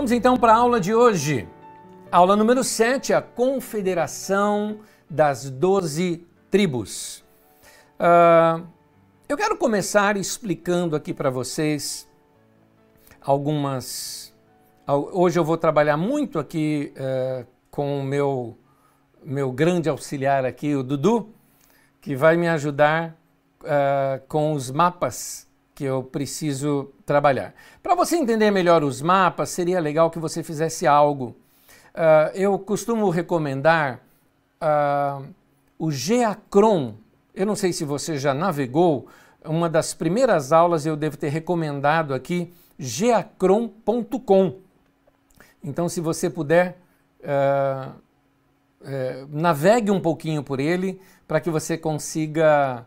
Vamos então para a aula de hoje. Aula número 7, a Confederação das Doze Tribos. Uh, eu quero começar explicando aqui para vocês algumas. Hoje eu vou trabalhar muito aqui uh, com o meu, meu grande auxiliar aqui, o Dudu, que vai me ajudar uh, com os mapas que eu preciso trabalhar. Para você entender melhor os mapas, seria legal que você fizesse algo. Uh, eu costumo recomendar uh, o Geacron. Eu não sei se você já navegou, uma das primeiras aulas eu devo ter recomendado aqui, geacron.com. Então, se você puder, uh, navegue um pouquinho por ele para que você consiga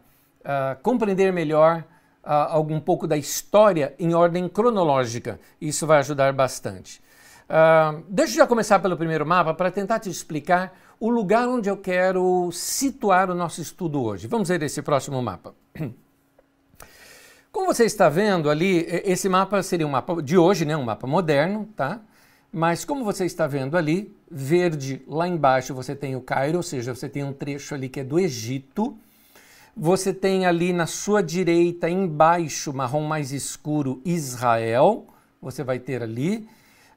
compreender melhor uh, algum pouco da história em ordem cronológica. Isso vai ajudar bastante. Uh, deixa eu já começar pelo primeiro mapa para tentar te explicar o lugar onde eu quero situar o nosso estudo hoje. Vamos ver esse próximo mapa. Como você está vendo ali, esse mapa seria um mapa de hoje, né? um mapa moderno, tá? Mas como você está vendo ali, verde lá embaixo você tem o Cairo, ou seja, você tem um trecho ali que é do Egito. Você tem ali na sua direita, embaixo, marrom mais escuro, Israel. Você vai ter ali.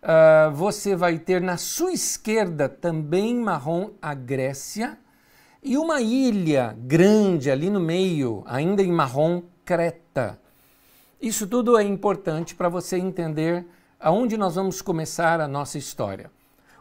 Uh, você vai ter na sua esquerda, também marrom, a Grécia. E uma ilha grande ali no meio, ainda em marrom, Creta. Isso tudo é importante para você entender aonde nós vamos começar a nossa história.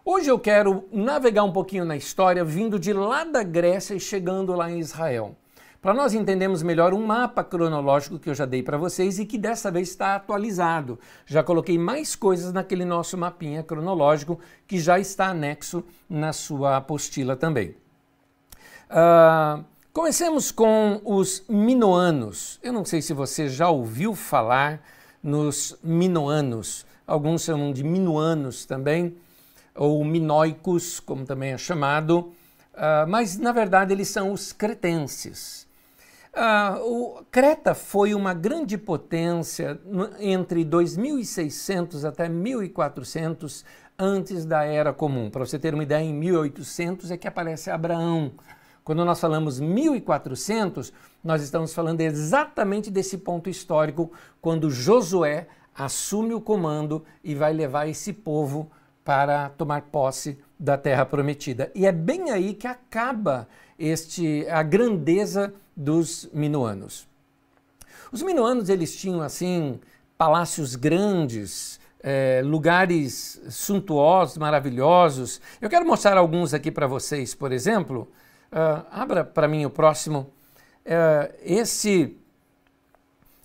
Hoje eu quero navegar um pouquinho na história, vindo de lá da Grécia e chegando lá em Israel para nós entendermos melhor um mapa cronológico que eu já dei para vocês e que dessa vez está atualizado. Já coloquei mais coisas naquele nosso mapinha cronológico que já está anexo na sua apostila também. Uh, comecemos com os minoanos. Eu não sei se você já ouviu falar nos minoanos. Alguns chamam de minuanos também, ou minoicos, como também é chamado. Uh, mas na verdade eles são os cretenses. Uh, o Creta foi uma grande potência entre 2600 até 1400 antes da Era Comum. Para você ter uma ideia, em 1800 é que aparece Abraão. Quando nós falamos 1400, nós estamos falando exatamente desse ponto histórico, quando Josué assume o comando e vai levar esse povo para tomar posse da terra prometida. E é bem aí que acaba este a grandeza dos minuanos. Os minuanos eles tinham assim palácios grandes, é, lugares suntuosos, maravilhosos. Eu quero mostrar alguns aqui para vocês, por exemplo. Uh, abra para mim o próximo. Uh, esse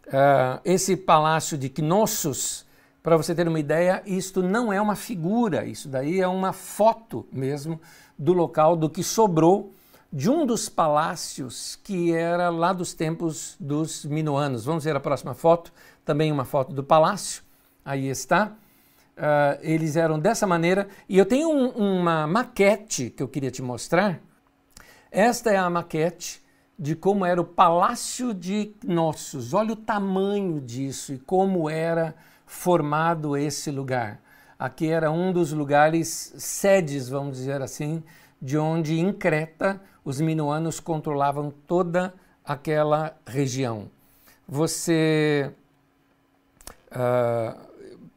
uh, esse palácio de Knossos, para você ter uma ideia, isto não é uma figura, isso daí é uma foto mesmo do local do que sobrou de um dos palácios que era lá dos tempos dos minuanos. Vamos ver a próxima foto, também uma foto do palácio. Aí está. Uh, eles eram dessa maneira. E eu tenho um, uma maquete que eu queria te mostrar. Esta é a maquete de como era o Palácio de Knossos. Olha o tamanho disso e como era formado esse lugar. Aqui era um dos lugares sedes, vamos dizer assim, de onde em Creta os minuanos controlavam toda aquela região. Você uh,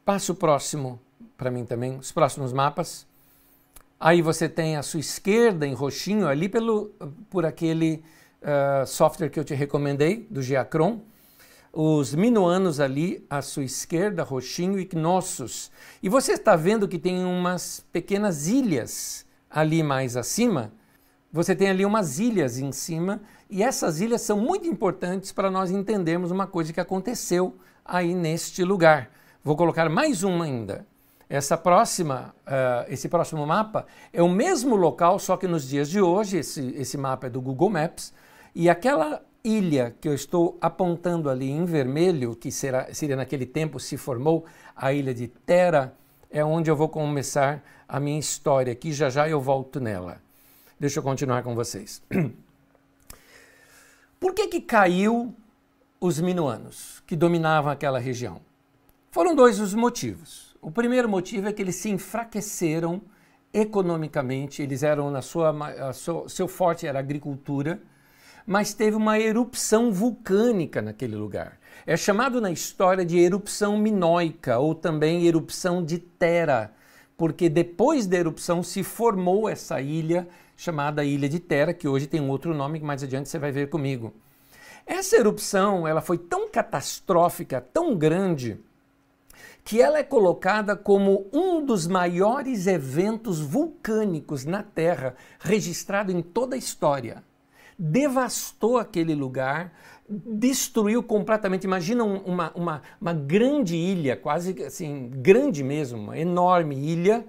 passa o próximo para mim também, os próximos mapas. Aí você tem a sua esquerda em roxinho ali pelo, por aquele uh, software que eu te recomendei, do Geacron. Os minuanos ali à sua esquerda, roxinho e Knossos. E você está vendo que tem umas pequenas ilhas ali mais acima, você tem ali umas ilhas em cima, e essas ilhas são muito importantes para nós entendermos uma coisa que aconteceu aí neste lugar. Vou colocar mais uma ainda. Essa próxima, uh, esse próximo mapa é o mesmo local, só que nos dias de hoje, esse, esse mapa é do Google Maps, e aquela ilha que eu estou apontando ali em vermelho, que será, seria naquele tempo se formou a ilha de Terra, é onde eu vou começar a minha história aqui, já já eu volto nela. Deixa eu continuar com vocês. Por que, que caiu os minuanos que dominavam aquela região? Foram dois os motivos. O primeiro motivo é que eles se enfraqueceram economicamente, eles eram na sua, sua seu forte era a agricultura, mas teve uma erupção vulcânica naquele lugar. É chamado na história de erupção minoica ou também erupção de Tera, porque depois da erupção se formou essa ilha chamada Ilha de Tera, que hoje tem um outro nome que mais adiante você vai ver comigo. Essa erupção, ela foi tão catastrófica, tão grande, que ela é colocada como um dos maiores eventos vulcânicos na Terra registrado em toda a história. Devastou aquele lugar, destruiu completamente. Imagina uma, uma, uma grande ilha, quase assim, grande mesmo, uma enorme ilha,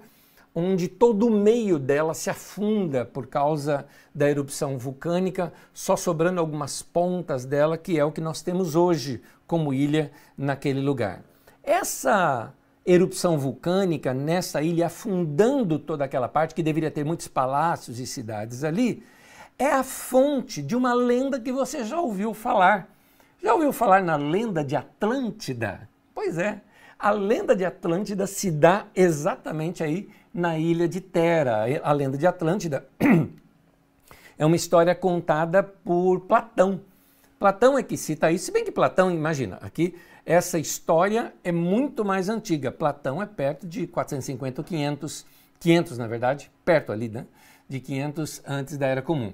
onde todo o meio dela se afunda por causa da erupção vulcânica, só sobrando algumas pontas dela, que é o que nós temos hoje como ilha naquele lugar. Essa erupção vulcânica nessa ilha, afundando toda aquela parte que deveria ter muitos palácios e cidades ali, é a fonte de uma lenda que você já ouviu falar. Já ouviu falar na lenda de Atlântida? Pois é, a lenda de Atlântida se dá exatamente aí na ilha de Tera. A lenda de Atlântida é uma história contada por Platão. Platão é que cita isso, se bem que Platão, imagina, aqui essa história é muito mais antiga. Platão é perto de 450 ou 500, 500 na verdade, perto ali, né? De 500 antes da Era Comum.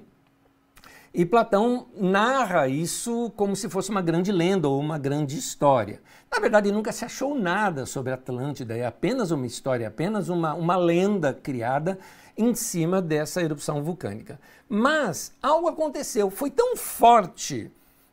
E Platão narra isso como se fosse uma grande lenda ou uma grande história. Na verdade, nunca se achou nada sobre Atlântida, é apenas uma história, apenas uma, uma lenda criada em cima dessa erupção vulcânica. Mas algo aconteceu, foi tão forte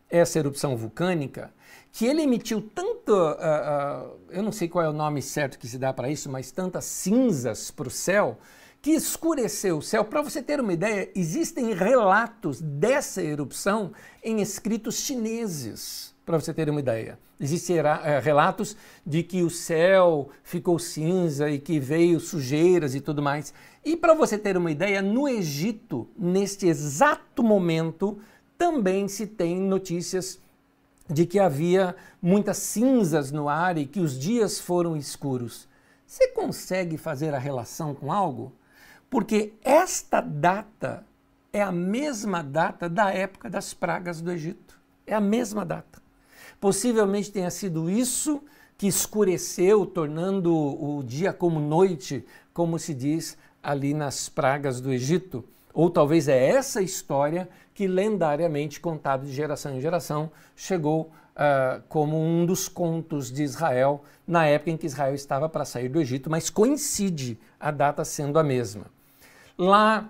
essa erupção vulcânica que ele emitiu tanto, uh, uh, eu não sei qual é o nome certo que se dá para isso, mas tantas cinzas para o céu, que escureceu o céu. Para você ter uma ideia, existem relatos dessa erupção em escritos chineses, para você ter uma ideia. Existem uh, relatos de que o céu ficou cinza e que veio sujeiras e tudo mais. E para você ter uma ideia, no Egito, neste exato momento, também se tem notícias de que havia muitas cinzas no ar e que os dias foram escuros. Você consegue fazer a relação com algo? Porque esta data é a mesma data da época das pragas do Egito. É a mesma data. Possivelmente tenha sido isso que escureceu, tornando o dia como noite, como se diz ali nas pragas do Egito. Ou talvez é essa história que lendariamente, contado de geração em geração, chegou uh, como um dos contos de Israel na época em que Israel estava para sair do Egito, mas coincide a data sendo a mesma. Lá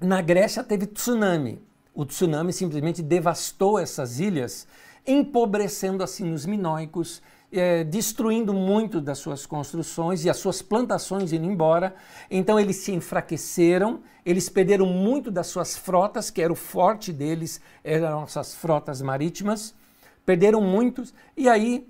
na Grécia teve tsunami. O tsunami simplesmente devastou essas ilhas, empobrecendo assim os minóicos é, destruindo muito das suas construções e as suas plantações indo embora. Então eles se enfraqueceram, eles perderam muito das suas frotas, que era o forte deles, eram nossas frotas marítimas, perderam muitos, e aí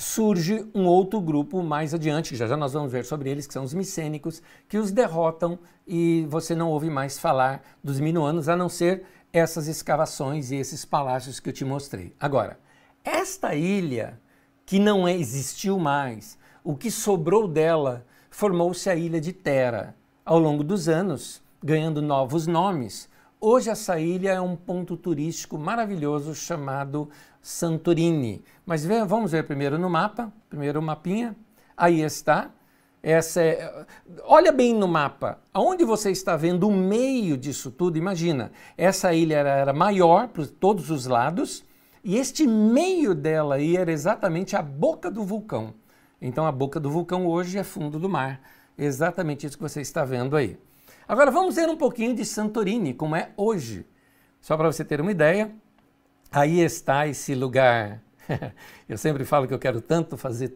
surge um outro grupo mais adiante, já já nós vamos ver sobre eles, que são os micênicos, que os derrotam e você não ouve mais falar dos minuanos, a não ser essas escavações e esses palácios que eu te mostrei. Agora, esta ilha que não existiu mais. O que sobrou dela formou-se a ilha de Tera. Ao longo dos anos, ganhando novos nomes, hoje essa ilha é um ponto turístico maravilhoso chamado Santorini. Mas vamos ver primeiro no mapa, primeiro o mapinha. Aí está. Essa é, olha bem no mapa, aonde você está vendo o meio disso tudo, imagina, essa ilha era, maior por todos os lados, e este meio dela aí era exatamente a boca do vulcão. Então a boca do vulcão hoje é fundo do mar. Exatamente isso que você está vendo aí. Agora vamos ver um pouquinho de Santorini, como é hoje. Só para você ter uma ideia, aí está esse lugar. eu sempre falo que eu quero tanto fazer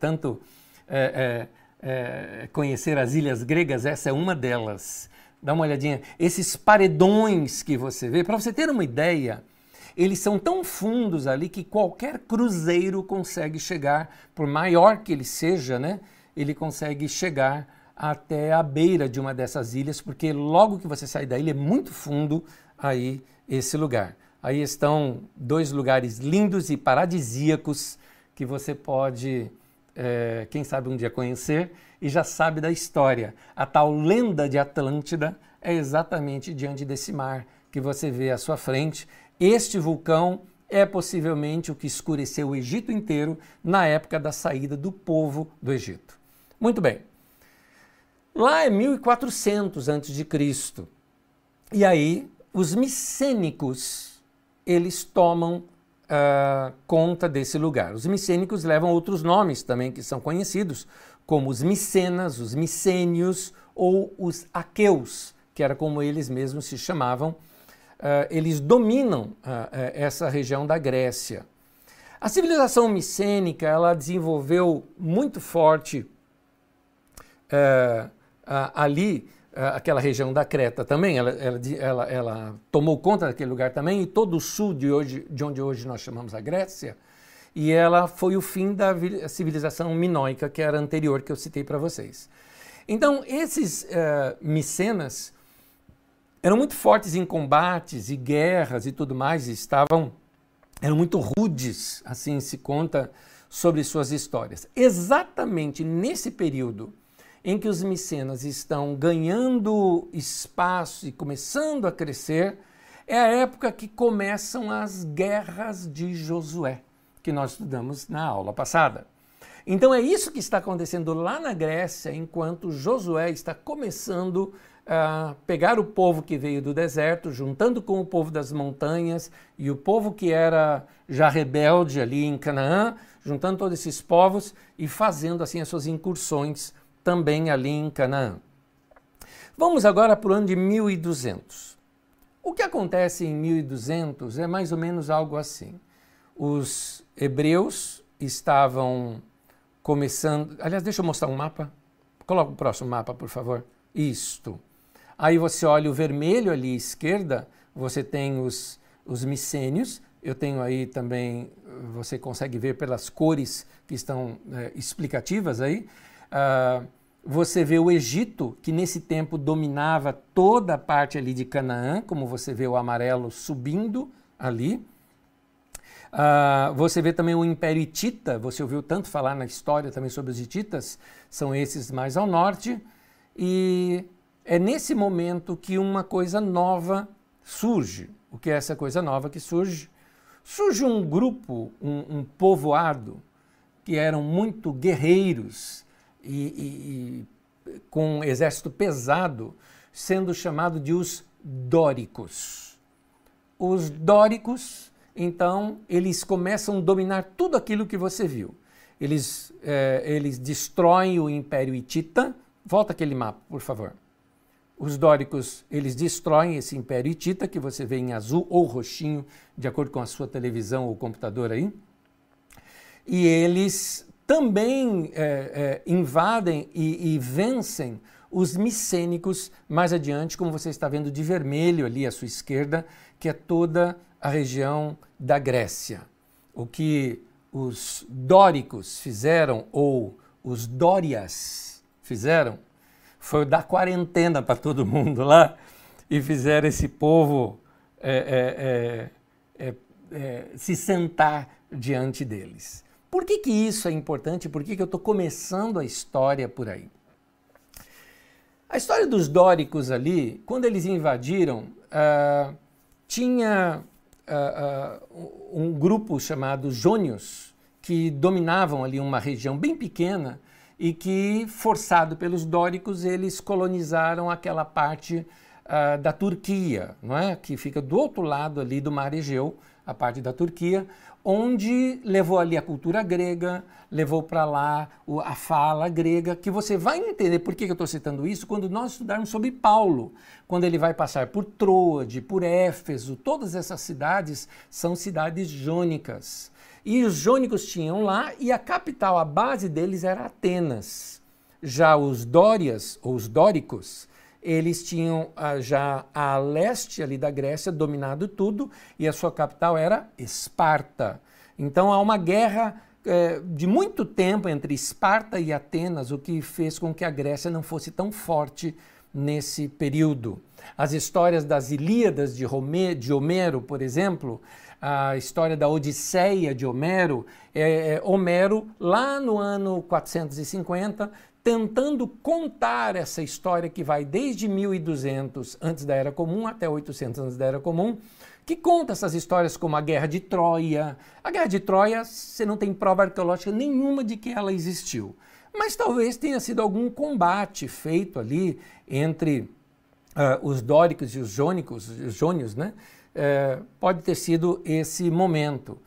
tanto é, é, é, conhecer as ilhas gregas, essa é uma delas. Dá uma olhadinha. Esses paredões que você vê, para você ter uma ideia, eles são tão fundos ali que qualquer cruzeiro consegue chegar, por maior que ele seja, né? Ele consegue chegar até a beira de uma dessas ilhas, porque logo que você sai da ilha é muito fundo aí esse lugar. Aí estão dois lugares lindos e paradisíacos que você pode é, quem sabe um dia conhecer e já sabe da história. A tal lenda de Atlântida é exatamente diante desse mar que você vê à sua frente. Este vulcão é possivelmente o que escureceu o Egito inteiro na época da saída do povo do Egito. Muito bem. Lá é 1400 a.C. E aí os micênicos eles tomam uh, conta desse lugar. Os micênicos levam outros nomes também que são conhecidos, como os micenas, os micênios ou os aqueus, que era como eles mesmos se chamavam. Uh, eles dominam uh, essa região da Grécia. A civilização micênica ela desenvolveu muito forte uh, ali aquela região da Creta também, ela, ela, ela, ela, tomou conta daquele lugar também, e todo o sul de, hoje, de onde hoje nós chamamos a Grécia, e ela foi o fim da civilização minoica, que era anterior, que eu citei para vocês. Então, esses uh, micenas eram muito fortes em combates e guerras e tudo mais, e estavam, eram muito rudes, assim se conta sobre suas histórias. Exatamente nesse período em que os micenas estão ganhando espaço e começando a crescer, é a época que começam as guerras de Josué, que nós estudamos na aula passada. Então é isso que está acontecendo lá na Grécia, enquanto Josué está começando a pegar o povo que veio do deserto, juntando com o povo das montanhas e o povo que era já rebelde ali em Canaã, juntando todos esses povos e fazendo assim as suas incursões também ali em Canaã. Vamos agora para o ano de 1200. O que acontece em 1200 é mais ou menos algo assim. Os hebreus estavam começando. Aliás, deixa eu mostrar um mapa. Coloca o próximo mapa, por favor. Isto. Aí você olha o vermelho ali à esquerda, você tem os, os micênios. Eu tenho aí também, você consegue ver pelas cores que estão é, explicativas aí. Uh, você vê o Egito, que nesse tempo dominava toda a parte ali de Canaã, como você vê o amarelo subindo ali. Uh, você vê também o Império Hitita, você ouviu tanto falar na história também sobre os Hititas, são esses mais ao norte, e é nesse momento que uma coisa nova surge. O que é essa coisa nova que surge? Surge um grupo, um, um povoado, que eram muito guerreiros, e, e, com um exército pesado, sendo chamado de os dóricos. Os dóricos, então, eles começam a dominar tudo aquilo que você viu. Eles, é, eles destroem o Império Hitita. Volta aquele mapa, por favor. Os dóricos, eles destroem esse Império Hitita, que você vê em azul ou roxinho, de acordo com a sua televisão ou computador aí. E eles também é, é, invadem e, e, vencem os micênicos mais adiante, como você está vendo de vermelho ali à sua esquerda, que é toda a região da Grécia. O que os dóricos fizeram, ou os dórias fizeram, foi dar quarentena para todo mundo lá e fizeram esse povo é, é, é, é se sentar diante deles. Por que, que isso é importante? Por que, que eu estou começando a história por aí? A história dos dóricos ali, quando eles invadiram, uh, tinha uh, uh, um grupo chamado Jônios, que dominavam ali uma região bem pequena e que, forçado pelos dóricos, eles colonizaram aquela parte da Turquia, não é? que fica do outro lado ali do Mar Egeu, a parte da Turquia, onde levou ali a cultura grega, levou para lá a fala grega, que você vai entender por que eu estou citando isso quando nós estudarmos sobre Paulo, quando ele vai passar por Troade, por Éfeso, todas essas cidades são cidades jônicas. E os jônicos tinham lá, e a capital, a base deles era Atenas. Já os dórias, ou os dóricos, eles tinham ah, já a leste ali da Grécia dominado tudo e a sua capital era Esparta. Então há uma guerra é, de muito tempo entre Esparta e Atenas, o que fez com que a Grécia não fosse tão forte nesse período. as histórias das Ilíadas de, de Homero, por exemplo, a história da Odisseia de Homero, é, é, Homero, lá no ano 450, tentando contar essa história que vai desde 1200 antes da Era Comum até 800 antes da Era Comum, que conta essas histórias como a Guerra de Troia. A Guerra de Troia, você não tem prova arqueológica nenhuma de que ela existiu. Mas talvez tenha sido algum combate feito ali entre uh, os dóricos e os jônicos, os jônios, né? Uh, pode ter sido esse momento.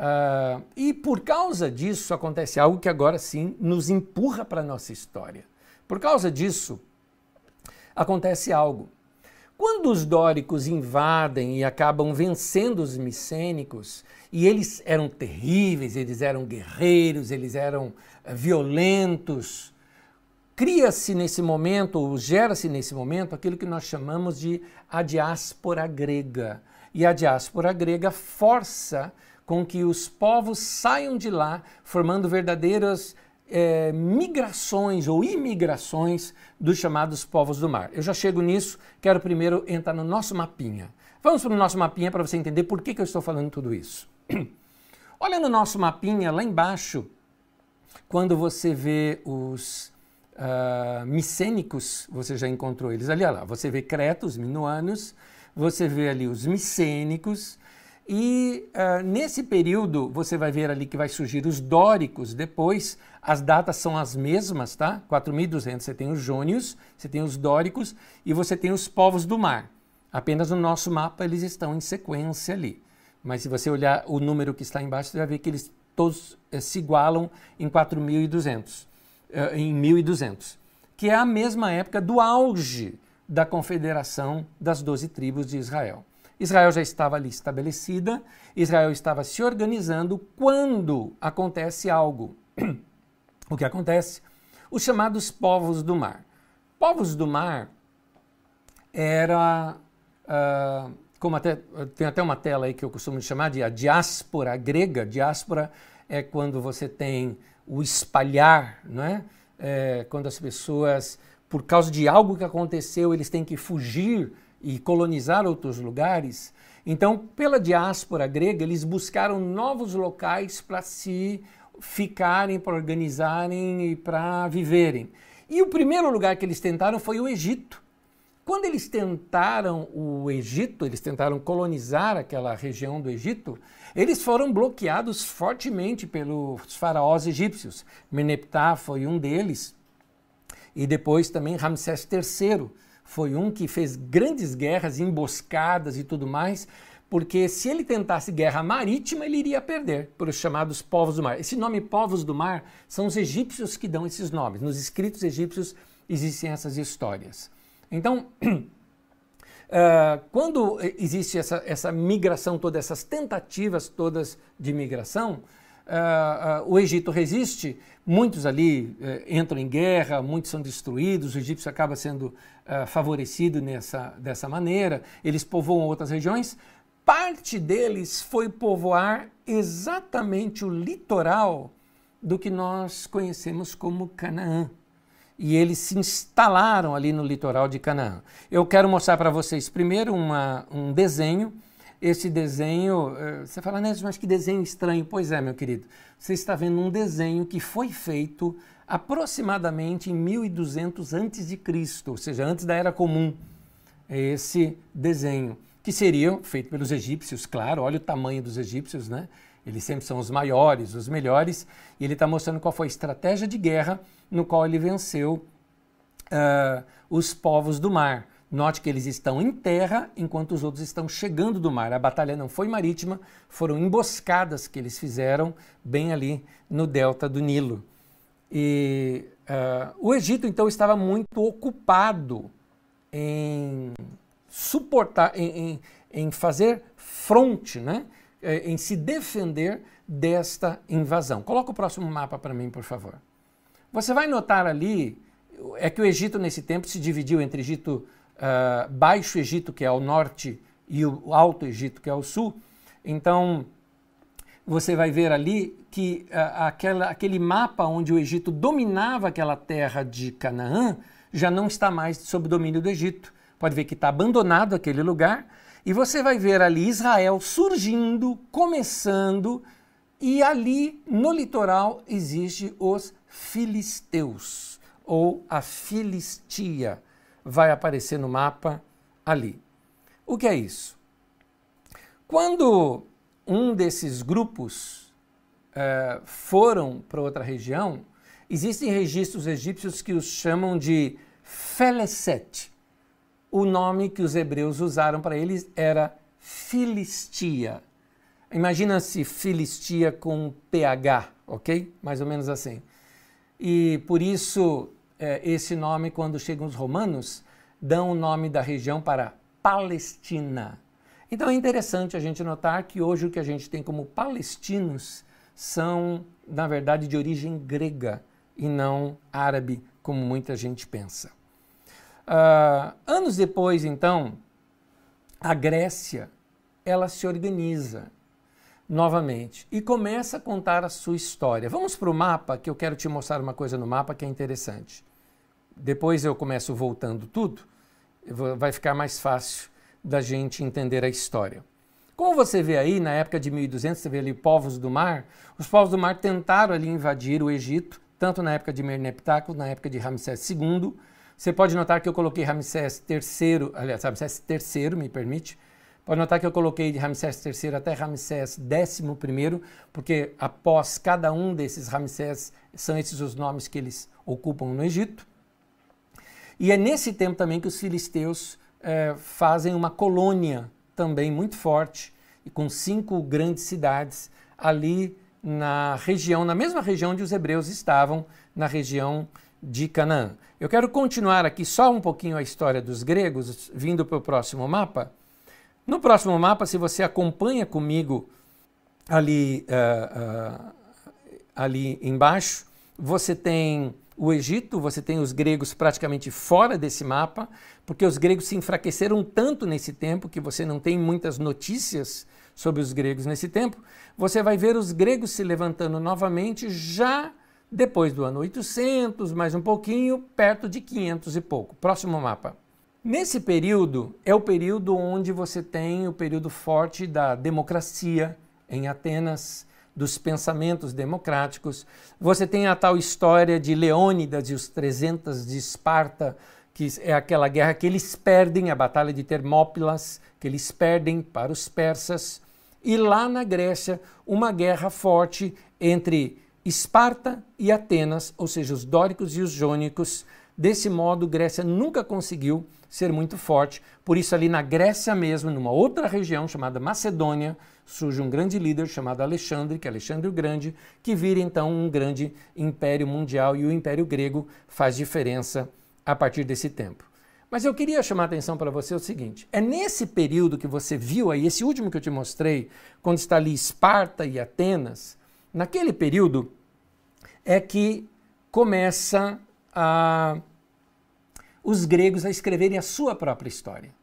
Uh, e por causa disso acontece algo que agora sim nos empurra para a nossa história. Por causa disso, acontece algo. Quando os dóricos invadem e acabam vencendo os micênicos, e eles eram terríveis, eles eram guerreiros, eles eram uh, violentos, cria-se nesse momento, ou gera-se nesse momento, aquilo que nós chamamos de a diáspora grega. E a diáspora grega força com que os povos saiam de lá, formando verdadeiras é, migrações ou imigrações dos chamados povos do mar. Eu já chego nisso, quero primeiro entrar no nosso mapinha. Vamos para o nosso mapinha para você entender por que, que eu estou falando tudo isso. Olha no nosso mapinha lá embaixo, quando você vê os uh, micênicos, você já encontrou eles ali, olha lá, você vê cretos, minuanos, você vê ali os micênicos, e uh, nesse período você vai ver ali que vai surgir os dóricos depois, as datas são as mesmas, tá? 4200 você tem os jônios, você tem os dóricos e você tem os povos do mar. Apenas no nosso mapa eles estão em sequência ali. Mas se você olhar o número que está embaixo, você vai ver que eles todos eh, se igualam em 4200, eh, em 1200, que é a mesma época do auge da confederação das doze tribos de Israel. Israel já estava ali estabelecida, Israel estava se organizando quando acontece algo. o que acontece? Os chamados povos do mar. Povos do mar era, uh, como até, tem até uma tela aí que eu costumo chamar de a diáspora grega. Diáspora é quando você tem o espalhar, não é? é quando as pessoas, por causa de algo que aconteceu, eles têm que fugir e colonizar outros lugares, então, pela diáspora grega, eles buscaram novos locais para se ficarem, para organizarem e para viverem. E o primeiro lugar que eles tentaram foi o Egito. Quando eles tentaram o Egito, eles tentaram colonizar aquela região do Egito, eles foram bloqueados fortemente pelos faraós egípcios. Meneptah foi um deles, e depois também Ramsés III foi um que fez grandes guerras, emboscadas e tudo mais, porque se ele tentasse guerra marítima, ele iria perder para os chamados povos do mar. Esse nome povos do mar são os egípcios que dão esses nomes. Nos escritos egípcios existem essas histórias. Então, uh, quando existe essa, essa migração toda, essas tentativas todas de migração, uh, uh, o Egito resiste, muitos ali uh, entram em guerra, muitos são destruídos, o egípcio acaba sendo favorecido nessa, dessa maneira, eles povoam outras regiões. Parte deles foi povoar exatamente o litoral do que nós conhecemos como Canaã. E eles se instalaram ali no litoral de Canaã. Eu quero mostrar para vocês primeiro uma, um desenho esse desenho, eh, você fala, né, mas que desenho estranho. Pois é, meu querido, você está vendo um desenho que foi feito aproximadamente em 1200 antes de Cristo, ou seja, antes da Era Comum. Esse desenho, que seria feito pelos egípcios, claro, olha o tamanho dos egípcios, né? Eles sempre são os maiores, os melhores, e ele está mostrando qual foi a estratégia de guerra no qual ele venceu uh, os povos do mar. Note que eles estão em terra enquanto os outros estão chegando do mar. A batalha não foi marítima, foram emboscadas que eles fizeram bem ali no delta do Nilo. E uh, o Egito então estava muito ocupado em suportar, em, em, em fazer fronte, né? Eh, em se defender desta invasão. Coloca o próximo mapa para mim, por favor. Você vai notar ali é que o Egito nesse tempo se dividiu entre Egito uh, Baixo Egito, que é ao norte, e o Alto Egito, que é ao sul. Então, você vai ver ali que uh, aquela, aquele mapa onde o Egito dominava aquela terra de Canaã já não está mais sob domínio do Egito. pode ver que está abandonado aquele lugar, e você vai ver ali Israel surgindo, começando, e ali no litoral existe os filisteus, ou a Filistia, vai aparecer no mapa ali. O que é isso? Quando um desses grupos uh, foram para outra região, existem registros egípcios que os chamam de Feleset. O nome que os hebreus usaram para eles era Filistia. Imagina-se Filistia com PH, ok? Mais ou menos assim. E por isso, eh, esse nome, quando chegam os romanos, dão o nome da região para Palestina. Então é interessante a gente notar que hoje o que a gente tem como palestinos são, na verdade, de origem grega e não árabe, como muita gente pensa. Uh, anos depois, então, a Grécia ela se organiza novamente e começa a contar a sua história. Vamos para o mapa, que eu quero te mostrar uma coisa no mapa que é interessante. Depois eu começo voltando tudo, vai ficar mais fácil da gente entender a história. Como você vê aí, na época de 1200, você vê ali povos do mar, os povos do mar tentaram ali invadir o Egito, tanto na época de Merneptah quanto na época de Ramsés II. Você pode notar que eu coloquei Ramsés III, aliás, Ramsés III, me permite, Pode notar que eu coloquei de Ramsés III até Ramsés XI, porque após cada um desses Ramsés, são esses os nomes que eles ocupam no Egito. E é nesse tempo também que os filisteus é, fazem uma colônia também muito forte, e com cinco grandes cidades ali na região, na mesma região onde os hebreus estavam, na região de Canaã. Eu quero continuar aqui só um pouquinho a história dos gregos, vindo para o próximo mapa. No próximo mapa, se você acompanha comigo ali, uh, uh, ali embaixo, você tem o Egito, você tem os gregos praticamente fora desse mapa, porque os gregos se enfraqueceram tanto nesse tempo que você não tem muitas notícias sobre os gregos nesse tempo. Você vai ver os gregos se levantando novamente já depois do ano 800, mais um pouquinho, perto de 500 e pouco. Próximo mapa. Nesse período é o período onde você tem o período forte da democracia em Atenas, dos pensamentos democráticos. Você tem a tal história de Leônidas e os 300 de Esparta, que é aquela guerra que eles perdem, a Batalha de Termópilas, que eles perdem para os persas. E lá na Grécia, uma guerra forte entre Esparta e Atenas, ou seja, os dóricos e os jônicos. Desse modo, Grécia nunca conseguiu ser muito forte. Por isso, ali na Grécia mesmo, numa outra região chamada Macedônia, surge um grande líder chamado Alexandre, que é Alexandre o Grande, que vira então um grande império mundial e o Império Grego faz diferença a partir desse tempo. Mas eu queria chamar a atenção para você o seguinte: é nesse período que você viu aí, esse último que eu te mostrei, quando está ali Esparta e Atenas, naquele período é que começa a, os gregos a escreverem a sua própria história.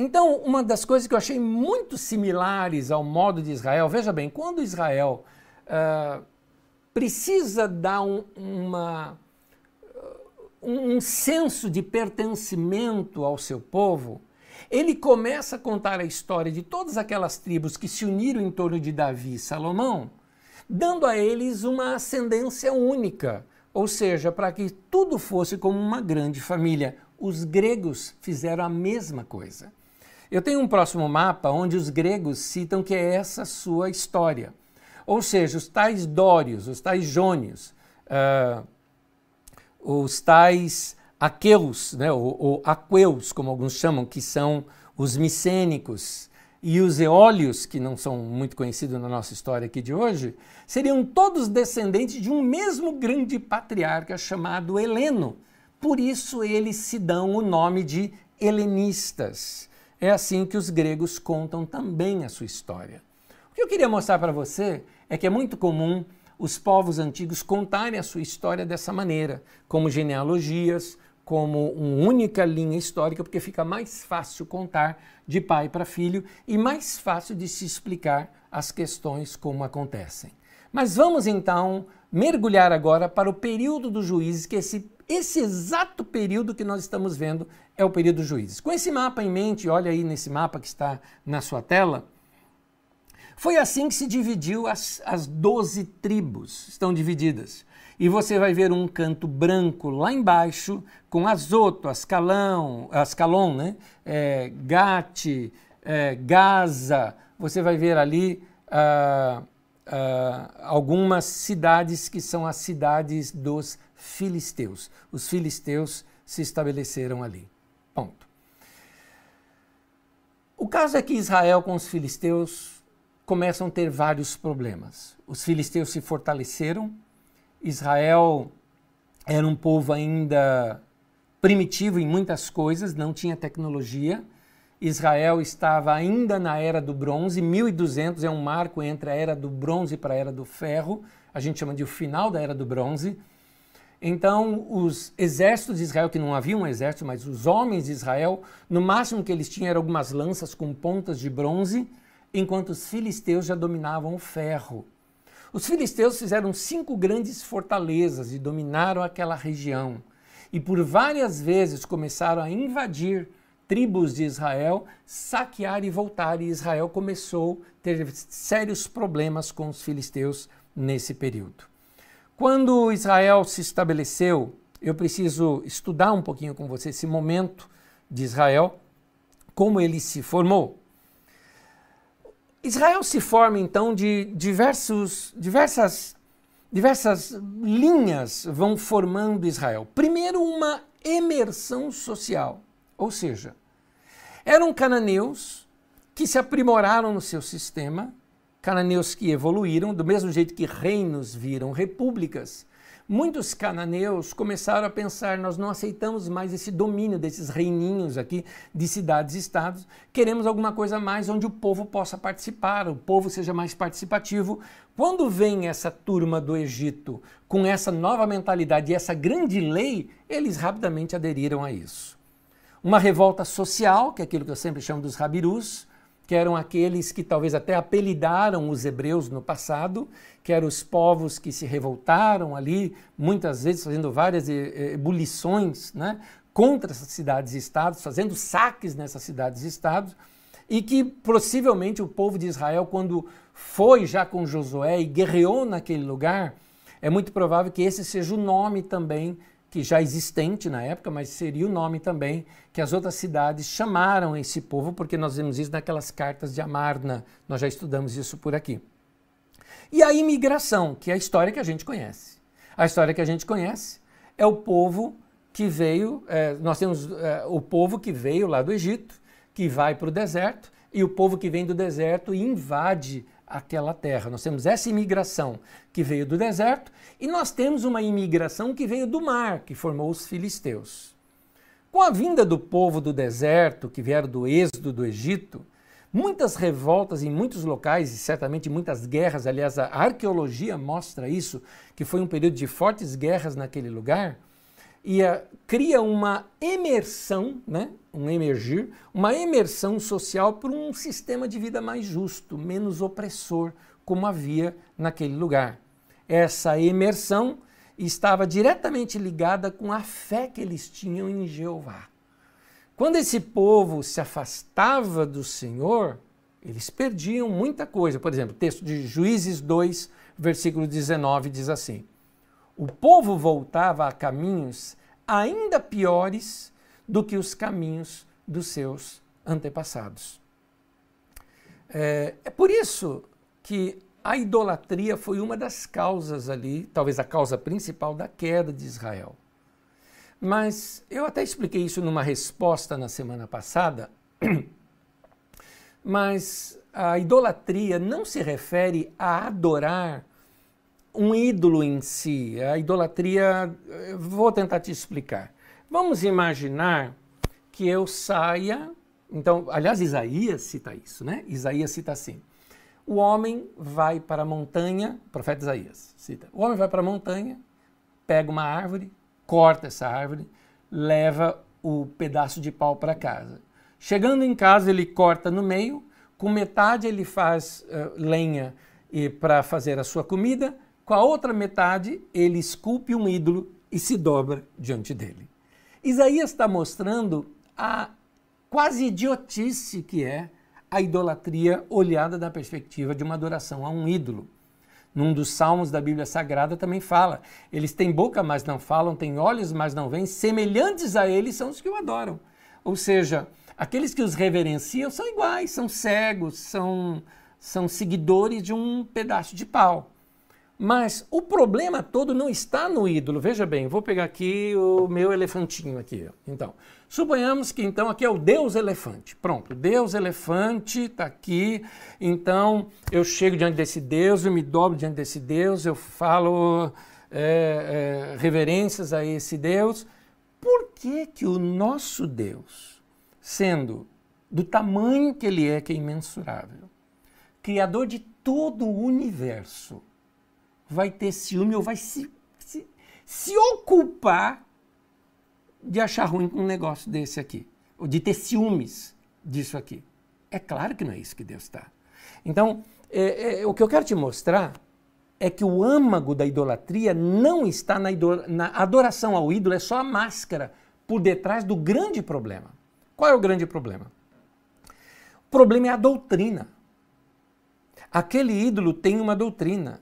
Então, uma das coisas que eu achei muito similares ao modo de Israel, veja bem, quando Israel uh, precisa dar um, uma, um senso de pertencimento ao seu povo, ele começa a contar a história de todas aquelas tribos que se uniram em torno de Davi e Salomão, dando a eles uma ascendência única, ou seja, para que tudo fosse como uma grande família. Os gregos fizeram a mesma coisa. Eu tenho um próximo mapa onde os gregos citam que é essa sua história. Ou seja, os tais dórios, os tais jônios, uh, os tais aqueus, né, ou, ou aqueus, como alguns chamam, que são os micênicos, e os eólios, que não são muito conhecidos na nossa história aqui de hoje, seriam todos descendentes de um mesmo grande patriarca chamado Heleno. Por isso eles se dão o nome de helenistas. É assim que os gregos contam também a sua história. O que eu queria mostrar para você é que é muito comum os povos antigos contarem a sua história dessa maneira, como genealogias, como uma única linha histórica, porque fica mais fácil contar de pai para filho e mais fácil de se explicar as questões como acontecem. Mas vamos então mergulhar agora para o período dos juízes, que esse, esse exato período que nós estamos vendo é o período dos juízes. Com esse mapa em mente, olha aí nesse mapa que está na sua tela, foi assim que se dividiu as, as 12 tribos, estão divididas. E você vai ver um canto branco lá embaixo, com Azoto, Ascalão, Ascalon, né? É, Gate, é, Gaza. Você vai ver ali ah, ah, algumas cidades que são as cidades dos filisteus. Os filisteus se estabeleceram ali. Ponto. O caso é que Israel com os filisteus começam a ter vários problemas. Os filisteus se fortaleceram, Israel era um povo ainda primitivo em muitas coisas, não tinha tecnologia. Israel estava ainda na era do bronze, 1200 é um marco entre a era do bronze para a era do ferro, a gente chama de o final da era do bronze. Então, os exércitos de Israel, que não havia um exército, mas os homens de Israel, no máximo que eles tinham eram algumas lanças com pontas de bronze, enquanto os filisteus já dominavam o ferro. Os filisteus fizeram cinco grandes fortalezas e dominaram aquela região. E por várias vezes começaram a invadir tribos de Israel, saquear e voltar. E Israel começou a ter sérios problemas com os filisteus nesse período. Quando Israel se estabeleceu, eu preciso estudar um pouquinho com você esse momento de Israel, como ele se formou. Israel se forma então de diversos, diversas, diversas linhas vão formando Israel. Primeiro, uma emersão social, ou seja, eram cananeus que se aprimoraram no seu sistema, cananeus que evoluíram, do mesmo jeito que reinos viram repúblicas, muitos cananeus começaram a pensar: nós não aceitamos mais esse domínio desses reininhos aqui de cidades-estados, queremos alguma coisa mais onde o povo possa participar, o povo seja mais participativo. Quando vem essa turma do Egito com essa nova mentalidade e essa grande lei, eles rapidamente aderiram a isso. Uma revolta social, que é aquilo que eu sempre chamo dos rabirus, que eram aqueles que talvez até apelidaram os hebreus no passado, que eram os povos que se revoltaram ali, muitas vezes fazendo várias ebulições né, contra essas cidades estados, fazendo saques nessas cidades estados, e que possivelmente o povo de Israel, quando foi já com Josué e guerreou naquele lugar, é muito provável que esse seja o nome também que já existente na época, mas seria o nome também que as outras cidades chamaram esse povo, porque nós vemos isso naquelas cartas de Amarna, nós já estudamos isso por aqui. E a imigração, que é a história que a gente conhece. A história que a gente conhece é o povo que veio, é, nós temos é, o povo que veio lá do Egito, que vai para o deserto, e o povo que vem do deserto invade aquela terra. Nós temos essa imigração que veio do deserto e nós temos uma imigração que veio do mar, que formou os filisteus. Com a vinda do povo do deserto, que vieram do êxodo do Egito, muitas revoltas em muitos locais e certamente muitas guerras, aliás, a arqueologia mostra isso, que foi um período de fortes guerras naquele lugar e uh, cria uma emersão, né? um emergir, uma emersão social para um sistema de vida mais justo, menos opressor, como havia naquele lugar. Essa emersão estava diretamente ligada com a fé que eles tinham em Jeová. Quando esse povo se afastava do Senhor, eles perdiam muita coisa. Por exemplo, o texto de Juízes 2, versículo 19 diz assim: O povo voltava a caminhos ainda piores do que os caminhos dos seus antepassados. É, é por isso que a idolatria foi uma das causas ali, talvez a causa principal da queda de Israel. Mas eu até expliquei isso numa resposta na semana passada, mas a idolatria não se refere a adorar um ídolo em si. A idolatria, vou tentar te explicar. Vamos imaginar que eu saia. Então, aliás, Isaías cita isso, né? Isaías cita assim: o homem vai para a montanha, profeta Isaías cita, o homem vai para a montanha, pega uma árvore, corta essa árvore, leva o pedaço de pau para casa. Chegando em casa, ele corta no meio, com metade ele faz uh, lenha para fazer a sua comida, com a outra metade ele esculpe um ídolo e se dobra diante dele. Isaías está mostrando a quase idiotice que é a idolatria olhada da perspectiva de uma adoração a um ídolo. Num dos salmos da Bíblia Sagrada também fala: eles têm boca, mas não falam, têm olhos, mas não veem, semelhantes a eles são os que o adoram. Ou seja, aqueles que os reverenciam são iguais, são cegos, são, são seguidores de um pedaço de pau. Mas o problema todo não está no ídolo. Veja bem, vou pegar aqui o meu elefantinho aqui. Então, suponhamos que então aqui é o Deus elefante. Pronto, Deus elefante está aqui. Então eu chego diante desse Deus, eu me dobro diante desse Deus, eu falo é, é, reverências a esse Deus. Por que que o nosso Deus, sendo do tamanho que ele é, que é imensurável, criador de todo o universo, vai ter ciúme ou vai se, se, se ocupar de achar ruim um negócio desse aqui, ou de ter ciúmes disso aqui. É claro que não é isso que Deus está. Então, é, é, o que eu quero te mostrar é que o âmago da idolatria não está na, na adoração ao ídolo, é só a máscara por detrás do grande problema. Qual é o grande problema? O problema é a doutrina. Aquele ídolo tem uma doutrina.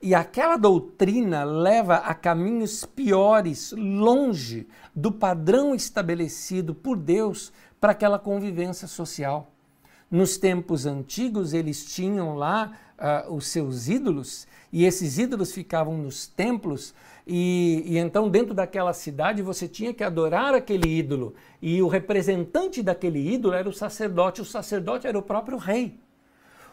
E aquela doutrina leva a caminhos piores, longe do padrão estabelecido por Deus para aquela convivência social. Nos tempos antigos, eles tinham lá uh, os seus ídolos, e esses ídolos ficavam nos templos, e, e, então, dentro daquela cidade, você tinha que adorar aquele ídolo, e o representante daquele ídolo era o sacerdote, o sacerdote era o próprio rei.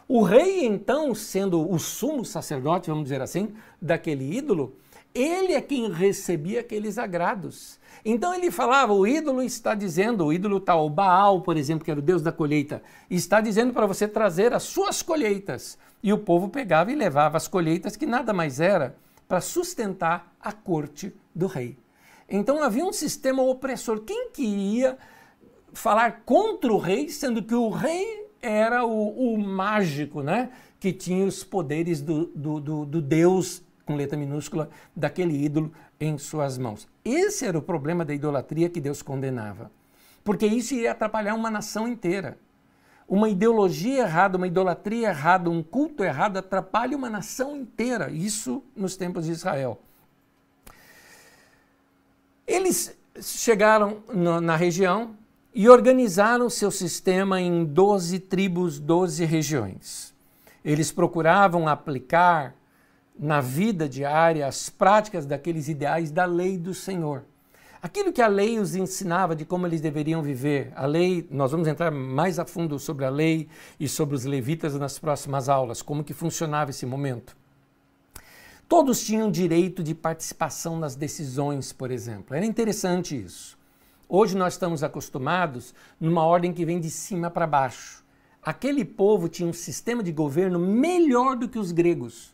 O rei, então, sendo o sumo sacerdote, vamos dizer assim, daquele ídolo, ele é quem recebia aqueles agrados. Então ele falava: o ídolo está dizendo, o ídolo tal, Baal, por exemplo, que era o deus da colheita, está dizendo para você trazer as suas colheitas. E o povo pegava e levava as colheitas, que nada mais era para sustentar a corte do rei. Então havia um sistema opressor. Quem que ia falar contra o rei, sendo que o rei era o, o mágico, né? Que tinha os poderes do, do, do, do Deus, com letra minúscula, daquele ídolo em suas mãos. Esse era o problema da idolatria que Deus condenava. Porque isso ia atrapalhar uma nação inteira. Uma ideologia errada, uma idolatria errada, um culto errado atrapalha uma nação inteira. Isso nos tempos de Israel. Eles chegaram na região, e organizaram seu sistema em 12 tribos, 12 regiões. Eles procuravam aplicar na vida diária as práticas daqueles ideais da lei do Senhor. Aquilo que a lei os ensinava de como eles deveriam viver. A lei, nós vamos entrar mais a fundo sobre a lei e sobre os levitas nas próximas aulas, como que funcionava esse momento. Todos tinham direito de participação nas decisões, por exemplo. Era interessante isso. Hoje nós estamos acostumados numa ordem que vem de cima para baixo. Aquele povo tinha um sistema de governo melhor do que os gregos.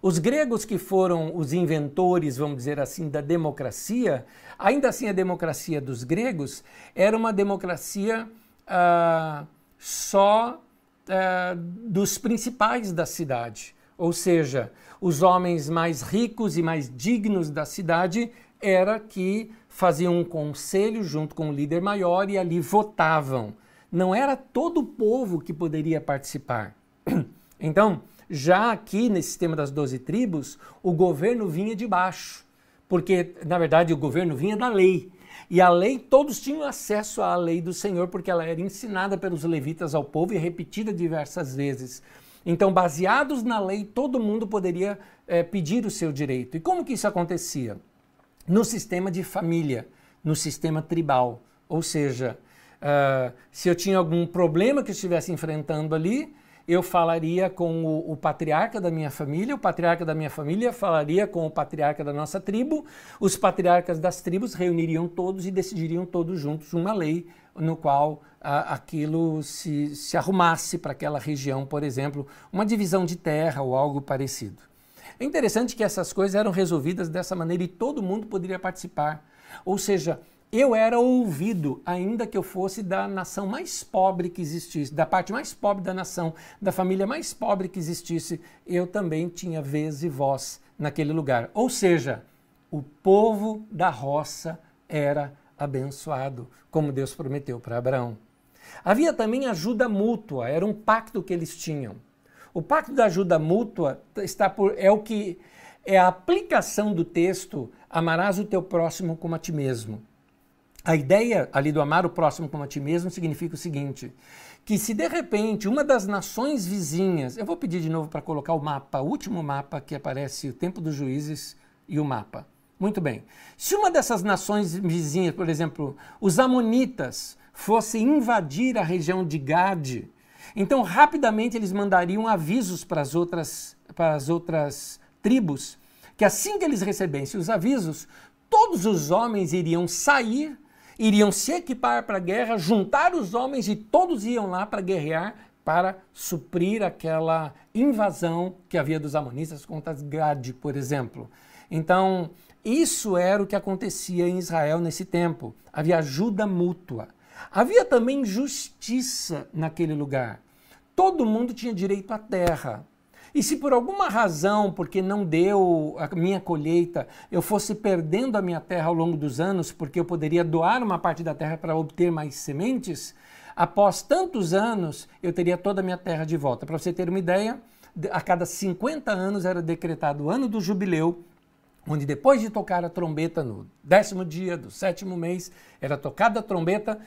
Os gregos que foram os inventores, vamos dizer assim, da democracia, ainda assim a democracia dos gregos era uma democracia uh, só uh, dos principais da cidade. Ou seja, os homens mais ricos e mais dignos da cidade era que faziam um conselho junto com o líder maior e ali votavam. Não era todo o povo que poderia participar. Então, já aqui nesse sistema das doze tribos, o governo vinha de baixo, porque na verdade o governo vinha da lei. E a lei, todos tinham acesso à lei do Senhor, porque ela era ensinada pelos levitas ao povo e repetida diversas vezes. Então, baseados na lei, todo mundo poderia é, pedir o seu direito. E como que isso acontecia? No sistema de família, no sistema tribal. Ou seja, uh, se eu tinha algum problema que eu estivesse enfrentando ali, eu falaria com o, o, patriarca da minha família, o patriarca da minha família falaria com o patriarca da nossa tribo, os patriarcas das tribos reuniriam todos e decidiriam todos juntos uma lei no qual uh, aquilo se, se arrumasse para aquela região, por exemplo, uma divisão de terra ou algo parecido. É interessante que essas coisas eram resolvidas dessa maneira e todo mundo poderia participar. Ou seja, eu era ouvido, ainda que eu fosse da nação mais pobre que existisse, da parte mais pobre da nação, da família mais pobre que existisse, eu também tinha vez e voz naquele lugar. Ou seja, o povo da roça era abençoado, como Deus prometeu para Abraão. Havia também ajuda mútua, era um pacto que eles tinham. O pacto da ajuda mútua está por, é o que é a aplicação do texto amarás o teu próximo como a ti mesmo. A ideia ali do amar o próximo como a ti mesmo significa o seguinte: que se de repente uma das nações vizinhas, eu vou pedir de novo para colocar o mapa, o último mapa que aparece, o tempo dos juízes e o mapa. Muito bem. Se uma dessas nações vizinhas, por exemplo, os amonitas, fosse invadir a região de Gade, então rapidamente eles mandariam avisos para as outras, para as outras tribos, que assim que eles recebessem os avisos, todos os homens iriam sair, iriam se equipar para a guerra, juntar os homens e todos iam lá para guerrear para suprir aquela invasão que havia dos amonitas contra Gade, por exemplo. Então, isso era o que acontecia em Israel nesse tempo. Havia ajuda mútua. Havia também justiça naquele lugar. Todo mundo tinha direito à terra. E se por alguma razão, porque não deu a minha colheita, eu fosse perdendo a minha terra ao longo dos anos, porque eu poderia doar uma parte da terra para obter mais sementes, após tantos anos eu teria toda a minha terra de volta. Para você ter uma ideia, a cada 50 anos era decretado o ano do jubileu, onde depois de tocar a trombeta no décimo dia do sétimo mês, era tocada a trombeta,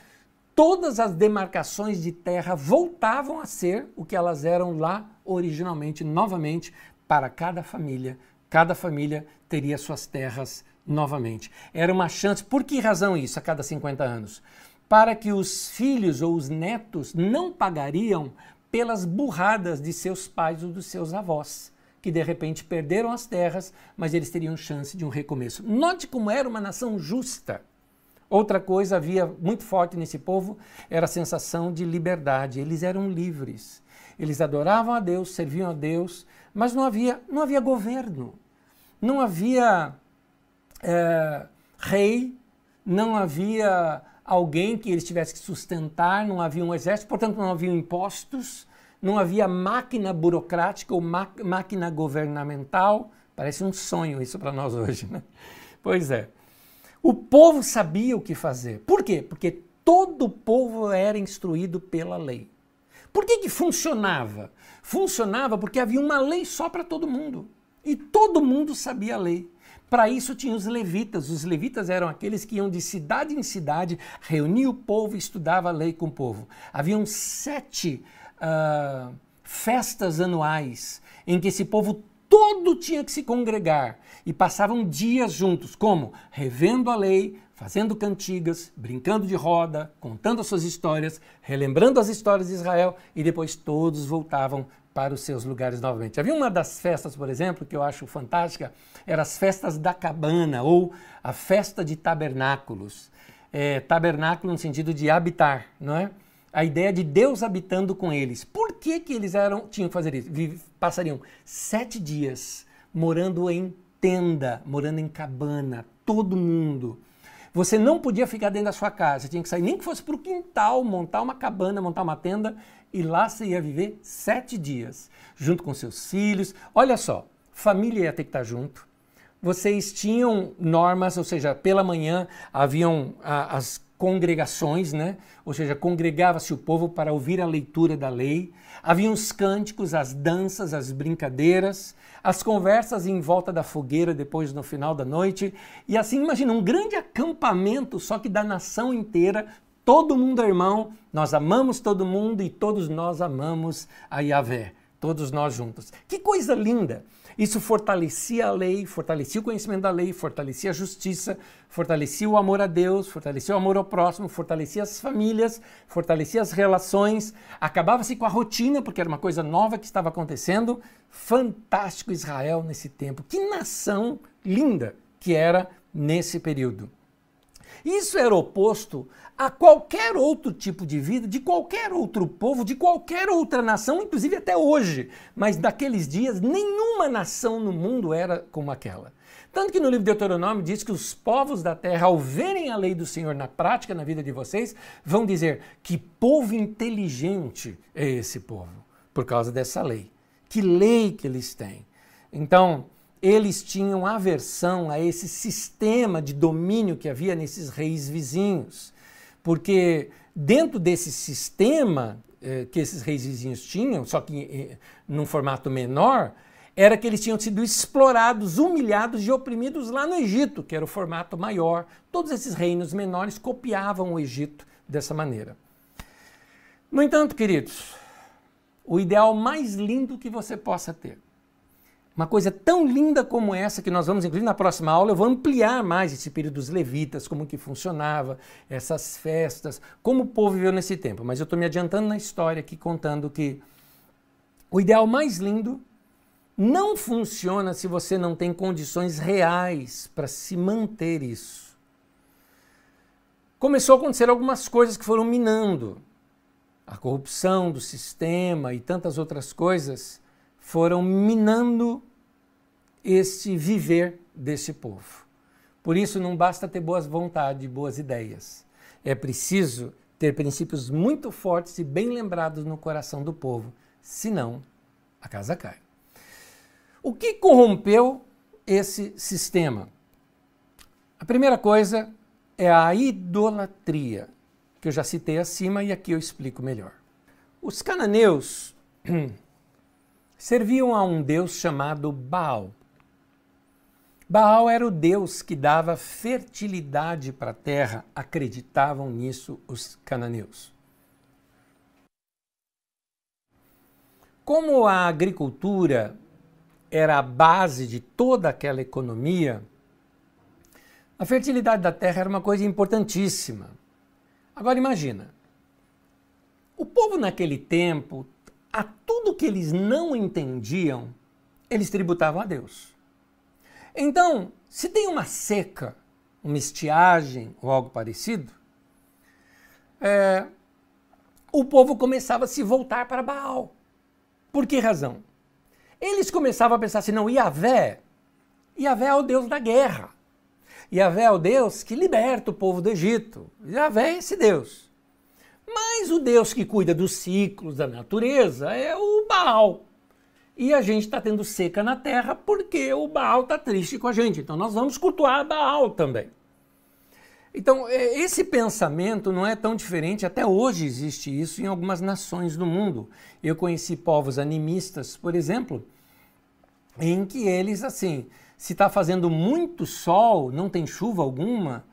todas as demarcações de terra voltavam a ser o que elas eram lá originalmente, novamente, para cada família. Cada família teria suas terras novamente. Era uma chance. Por que razão isso a cada 50 anos? Para que os filhos ou os netos não pagariam pelas burradas de seus pais ou dos seus avós que de repente perderam as terras, mas eles teriam chance de um recomeço. Note como era uma nação justa. Outra coisa havia muito forte nesse povo era a sensação de liberdade. Eles eram livres. Eles adoravam a Deus, serviam a Deus, mas não havia, não havia governo, não havia é, rei, não havia alguém que eles tivessem que sustentar, não havia um exército, portanto não havia impostos, não havia máquina burocrática ou máquina governamental. Parece um sonho isso para nós hoje, né? Pois é. O povo sabia o que fazer. Por quê? Porque todo o povo era instruído pela lei. Por que, que funcionava? Funcionava porque havia uma lei só para todo mundo. E todo mundo sabia a lei. Para isso tinha os levitas. Os levitas eram aqueles que iam de cidade em cidade, reuniam o povo e estudavam a lei com o povo. Haviam sete uh, festas anuais em que esse povo todo tinha que se congregar e passavam dias juntos, como revendo a lei, fazendo cantigas, brincando de roda, contando as suas histórias, relembrando as histórias de Israel e depois todos voltavam para os seus lugares novamente. Havia uma das festas, por exemplo, que eu acho fantástica, eram as festas da cabana ou a festa de tabernáculos. É, tabernáculo no sentido de habitar, não é? A ideia de Deus habitando com eles. Por que, que eles eram, tinham que fazer isso? Passariam sete dias morando em tenda, morando em cabana, todo mundo. Você não podia ficar dentro da sua casa, tinha que sair, nem que fosse para o quintal, montar uma cabana, montar uma tenda, e lá você ia viver sete dias, junto com seus filhos. Olha só, família ia ter que estar junto. Vocês tinham normas, ou seja, pela manhã haviam a, as congregações, né? ou seja, congregava-se o povo para ouvir a leitura da lei. Havia os cânticos, as danças, as brincadeiras, as conversas em volta da fogueira depois no final da noite. E assim, imagina, um grande acampamento, só que da nação inteira, todo mundo é irmão, nós amamos todo mundo e todos nós amamos a Yahvé, todos nós juntos. Que coisa linda! Isso fortalecia a lei, fortalecia o conhecimento da lei, fortalecia a justiça, fortalecia o amor a Deus, fortalecia o amor ao próximo, fortalecia as famílias, fortalecia as relações, acabava-se com a rotina, porque era uma coisa nova que estava acontecendo. Fantástico Israel nesse tempo. Que nação linda que era nesse período. Isso era oposto a qualquer outro tipo de vida, de qualquer outro povo, de qualquer outra nação, inclusive até hoje. Mas daqueles dias, nenhuma nação no mundo era como aquela. Tanto que no livro de Deuteronômio diz que os povos da terra, ao verem a lei do Senhor na prática, na vida de vocês, vão dizer que povo inteligente é esse povo, por causa dessa lei. Que lei que eles têm. Então, eles tinham aversão a esse sistema de domínio que havia nesses reis vizinhos. Porque dentro desse sistema eh, que esses reis vizinhos tinham, só que eh, num formato menor, era que eles tinham sido explorados, humilhados e oprimidos lá no Egito, que era o formato maior. Todos esses reinos menores copiavam o Egito dessa maneira. No entanto, queridos, o ideal mais lindo que você possa ter uma coisa tão linda como essa, que nós vamos, inclusive na próxima aula, eu vou ampliar mais esse período dos levitas, como que funcionava, essas festas, como o povo viveu nesse tempo. Mas eu estou me adiantando na história aqui, contando que o ideal mais lindo não funciona se você não tem condições reais para se manter isso. Começou a acontecer algumas coisas que foram minando. A corrupção do sistema e tantas outras coisas foram minando este viver desse povo. Por isso, não basta ter boas vontades, boas ideias. É preciso ter princípios muito fortes e bem lembrados no coração do povo, senão a casa cai. O que corrompeu esse sistema? A primeira coisa é a idolatria, que eu já citei acima e aqui eu explico melhor. Os cananeus serviam a um deus chamado Baal. Baal era o deus que dava fertilidade para a terra, acreditavam nisso os cananeus. Como a agricultura era a base de toda aquela economia, a fertilidade da terra era uma coisa importantíssima. Agora imagina, o povo naquele tempo a tudo que eles não entendiam, eles tributavam a Deus. Então, se tem uma seca, uma estiagem ou algo parecido, é, o povo começava a se voltar para Baal. Por que razão? Eles começavam a pensar assim, não, Yahvé, Yahvé é o Deus da guerra. Yahvé é o Deus que liberta o povo do Egito. Yahvé é esse Deus. Mas o Deus que cuida dos ciclos da natureza é o Baal. E a gente está tendo seca na terra porque o Baal está triste com a gente. Então nós vamos cultuar Baal também. Então, é, esse pensamento não é tão diferente, até hoje existe isso em algumas nações do mundo. Eu conheci povos animistas, por exemplo, em que eles, assim, se está fazendo muito sol, não tem chuva alguma,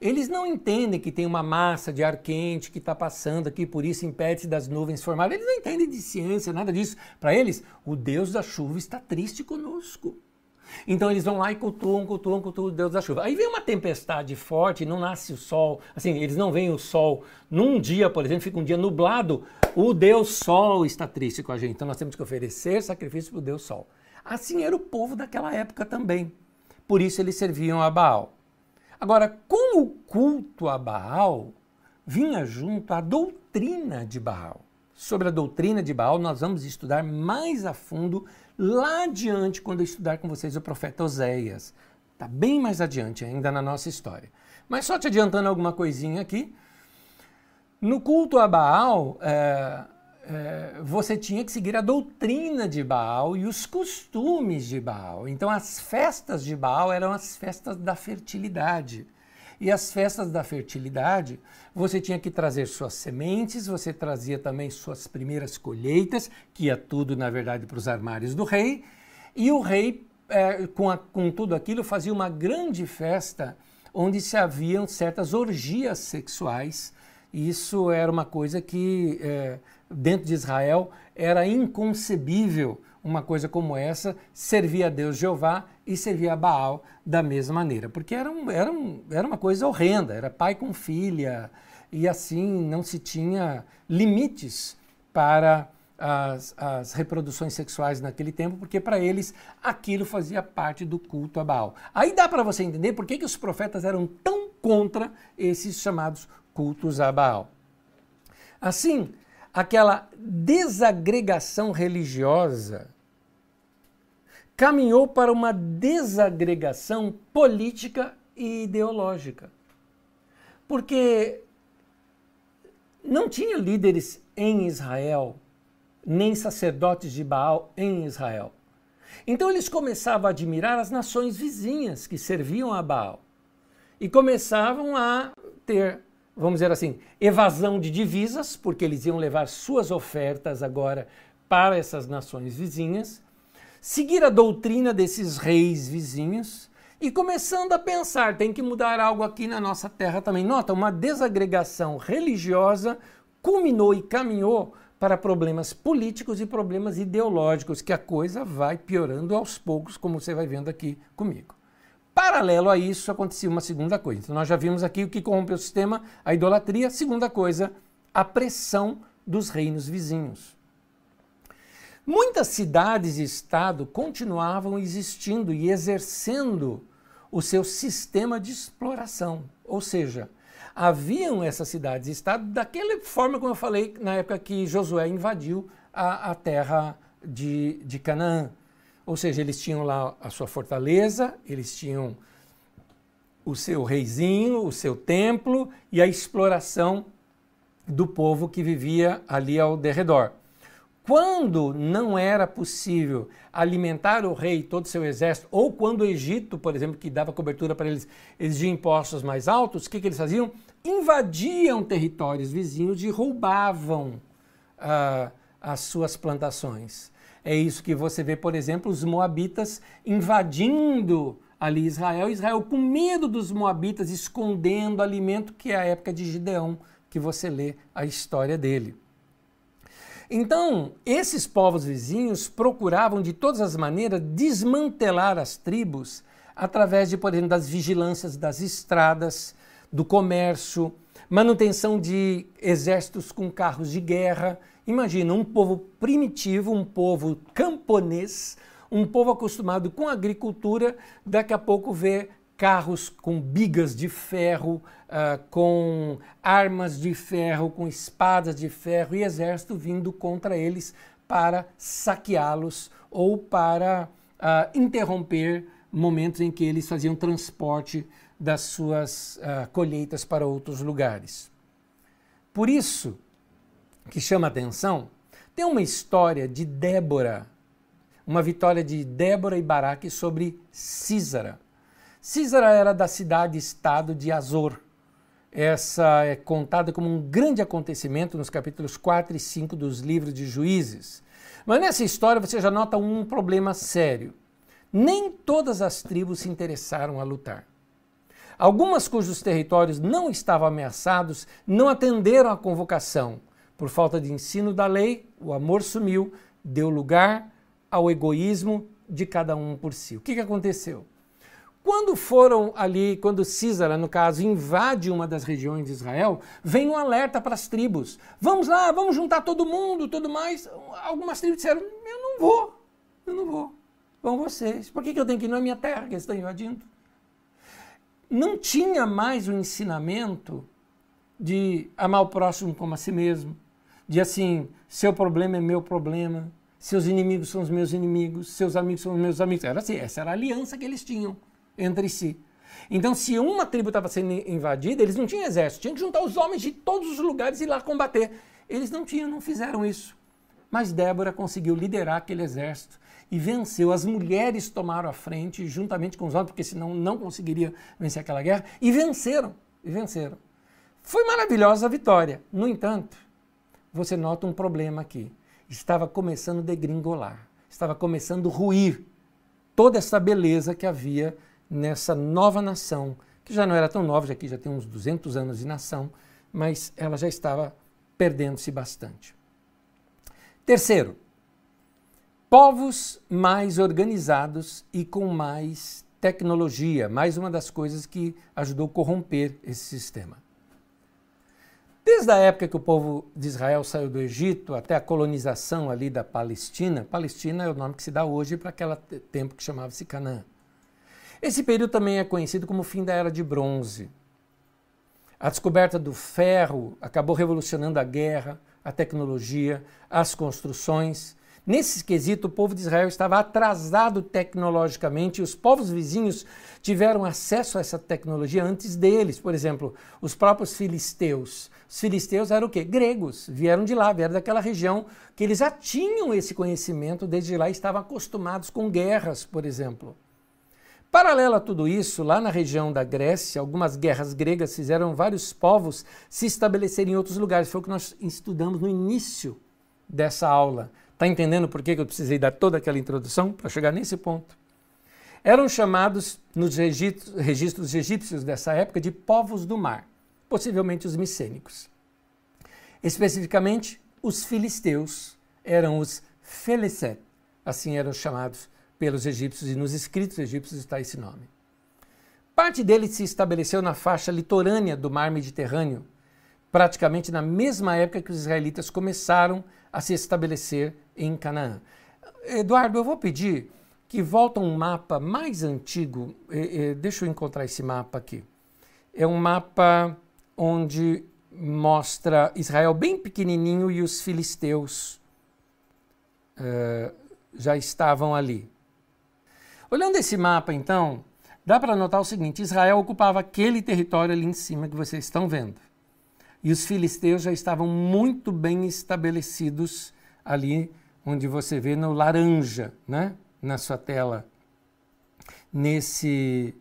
eles não entendem que tem uma massa de ar quente que está passando aqui, por isso impede-se das nuvens formarem. Eles não entendem de ciência, nada disso. Para eles, o Deus da chuva está triste conosco. Então eles vão lá e cultuam, cultuam, cultuam o Deus da chuva. Aí vem uma tempestade forte, não nasce o sol. Assim, eles não veem o sol num dia, por exemplo, fica um dia nublado. O Deus Sol está triste com a gente. Então nós temos que oferecer sacrifício para o Deus Sol. Assim era o povo daquela época também. Por isso eles serviam a Baal. Agora, com o culto a Baal, vinha junto a doutrina de Baal. Sobre a doutrina de Baal, nós vamos estudar mais a fundo lá adiante, quando eu estudar com vocês o profeta Oséias. Está bem mais adiante ainda na nossa história. Mas só te adiantando alguma coisinha aqui. No culto a Baal, é, você tinha que seguir a doutrina de Baal e os costumes de Baal. Então, as festas de Baal eram as festas da fertilidade. E as festas da fertilidade, você tinha que trazer suas sementes, você trazia também suas primeiras colheitas, que ia tudo, na verdade, para os armários do rei. E o rei, é, com, a, com tudo aquilo, fazia uma grande festa onde se haviam certas orgias sexuais. Isso era uma coisa que. É, dentro de Israel era inconcebível uma coisa como essa, servir a Deus Jeová e servir a Baal da mesma maneira, porque era, um, era, um, era uma coisa horrenda, era pai com filha, e assim não se tinha limites para as, as reproduções sexuais naquele tempo, porque para eles aquilo fazia parte do culto a Baal. Aí dá para você entender por que, que os profetas eram tão contra esses chamados cultos a Baal. Assim, aquela desagregação religiosa caminhou para uma desagregação política e ideológica. Porque não tinha líderes em Israel, nem sacerdotes de Baal em Israel. Então eles começavam a admirar as nações vizinhas que serviam a Baal e começavam a ter, vamos dizer assim, evasão de divisas, porque eles iam levar suas ofertas agora para essas nações vizinhas, seguir a doutrina desses reis vizinhos e começando a pensar, tem que mudar algo aqui na nossa terra também. Nota, uma desagregação religiosa culminou e caminhou para problemas políticos e problemas ideológicos, que a coisa vai piorando aos poucos, como você vai vendo aqui comigo. Paralelo a isso, acontecia uma segunda coisa. Então, nós já vimos aqui o que corrompeu o sistema, a idolatria. Segunda coisa, a pressão dos reinos vizinhos. Muitas cidades e estado continuavam existindo e exercendo o seu sistema de exploração, ou seja, haviam essas cidades e estados daquela forma como eu falei na época que Josué invadiu a, a terra de, de Canaã. Ou seja, eles tinham lá a sua fortaleza, eles tinham o seu reizinho, o seu templo e a exploração do povo que vivia ali ao derredor. Quando não era possível alimentar o rei e todo o seu exército, ou quando o Egito, por exemplo, que dava cobertura para eles, exigia impostos mais altos, o que, que eles faziam? Invadiam territórios vizinhos e roubavam uh, as suas plantações. É isso que você vê, por exemplo, os moabitas invadindo ali Israel, Israel com medo dos moabitas, escondendo alimento, que é a época de Gideão, que você lê a história dele. Então, esses povos vizinhos procuravam de todas as maneiras desmantelar as tribos através de, por exemplo, das vigilâncias das estradas, do comércio, manutenção de exércitos com carros de guerra. Imagina um povo primitivo, um povo camponês, um povo acostumado com agricultura, daqui a pouco vê carros com bigas de ferro, uh, com armas de ferro, com espadas de ferro e exército vindo contra eles para saqueá-los ou para uh, interromper momentos em que eles faziam transporte das suas uh, colheitas para outros lugares. Por isso que chama atenção, tem uma história de Débora, uma vitória de Débora e Baraque sobre Císara. Císara era da cidade-estado de Azor. Essa é contada como um grande acontecimento nos capítulos 4 e 5 dos livros de Juízes. Mas nessa história você já nota um problema sério. Nem todas as tribos se interessaram a lutar. Algumas cujos territórios não estavam ameaçados não atenderam à convocação. Por falta de ensino da lei, o amor sumiu, deu lugar ao egoísmo de cada um por si. O que, que aconteceu? Quando foram ali, quando Císara, no caso, invade uma das regiões de Israel, vem um alerta para as tribos. Vamos lá, vamos juntar todo mundo, tudo mais. Algumas tribos disseram, eu não vou, eu não vou. Vão vocês. Por que, que eu tenho que ir na minha terra que eles estão invadindo? Não tinha mais o ensinamento de amar o próximo como a si mesmo. De assim, seu problema é meu problema, seus inimigos são os meus inimigos, seus amigos são os meus amigos. Era assim, essa era a aliança que eles tinham entre si. Então, se uma tribo estava sendo invadida, eles não tinham exército, tinham que juntar os homens de todos os lugares e ir lá combater. Eles não tinham, não fizeram isso. Mas Débora conseguiu liderar aquele exército e venceu. As mulheres tomaram a frente, juntamente com os homens, porque senão não conseguiria vencer aquela guerra, e venceram. E venceram. Foi maravilhosa a vitória. No entanto, você nota um problema aqui. Estava começando a degringolar, estava começando a ruir toda essa beleza que havia nessa nova nação, que já não era tão nova, já que já tem uns 200 anos de nação, mas ela já estava perdendo-se bastante. Terceiro, povos mais organizados e com mais tecnologia, mais uma das coisas que ajudou a corromper esse sistema. Desde a época que o povo de Israel saiu do Egito até a colonização ali da Palestina, Palestina é o nome que se dá hoje para aquele tempo que chamava-se Canaã. Esse período também é conhecido como o fim da Era de Bronze. A descoberta do ferro acabou revolucionando a guerra, a tecnologia, as construções. Nesse quesito, o povo de Israel estava atrasado tecnologicamente e os povos vizinhos tiveram acesso a essa tecnologia antes deles. Por exemplo, os próprios filisteus. Os filisteus eram o quê? Gregos. Vieram de lá, vieram daquela região que eles já tinham esse conhecimento desde lá e estavam acostumados com guerras, por exemplo. Paralelo a tudo isso, lá na região da Grécia, algumas guerras gregas fizeram vários povos se estabelecerem em outros lugares. Foi o que nós estudamos no início dessa aula. Está entendendo por que eu precisei dar toda aquela introdução para chegar nesse ponto? Eram chamados nos registros egípcios dessa época de povos do mar, possivelmente os micênicos. Especificamente, os filisteus eram os Felicet, assim eram chamados pelos egípcios, e nos escritos egípcios está esse nome. Parte deles se estabeleceu na faixa litorânea do mar Mediterrâneo, praticamente na mesma época que os israelitas começaram a se estabelecer em Canaã. Eduardo, eu vou pedir que volta um mapa mais antigo. Deixa eu encontrar esse mapa aqui. É um mapa onde mostra Israel bem pequenininho e os filisteus uh, já estavam ali. Olhando esse mapa, então, dá para notar o seguinte: Israel ocupava aquele território ali em cima que vocês estão vendo. E os filisteus já estavam muito bem estabelecidos ali onde você vê no laranja, né, na sua tela. Nesse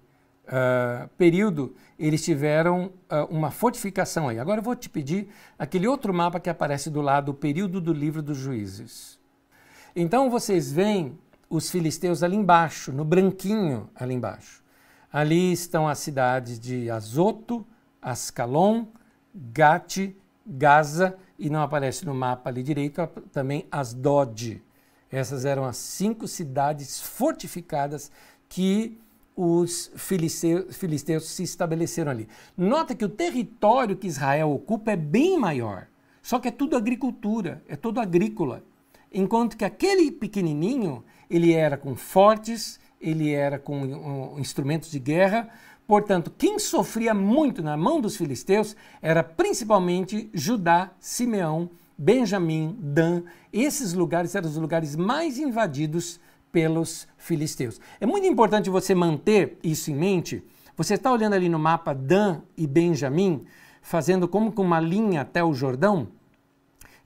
uh, período, eles tiveram uh, uma fortificação aí. Agora eu vou te pedir aquele outro mapa que aparece do lado, o período do livro dos juízes. Então vocês veem os filisteus ali embaixo, no branquinho ali embaixo. Ali estão as cidades de Azoto, Ascalon, Gate, Gaza e não aparece no mapa ali direito também Asdod. Essas eram as cinco cidades fortificadas que os filisteus, filisteus se estabeleceram ali. Nota que o território que Israel ocupa é bem maior, só que é tudo agricultura, é todo agrícola. Enquanto que aquele pequenininho ele era com fortes, ele era com um, instrumentos de guerra. Portanto, quem sofria muito na mão dos filisteus era principalmente Judá, Simeão, Benjamim, Dan. Esses lugares eram os lugares mais invadidos pelos filisteus. É muito importante você manter isso em mente. Você está olhando ali no mapa Dan e Benjamim, fazendo como com uma linha até o Jordão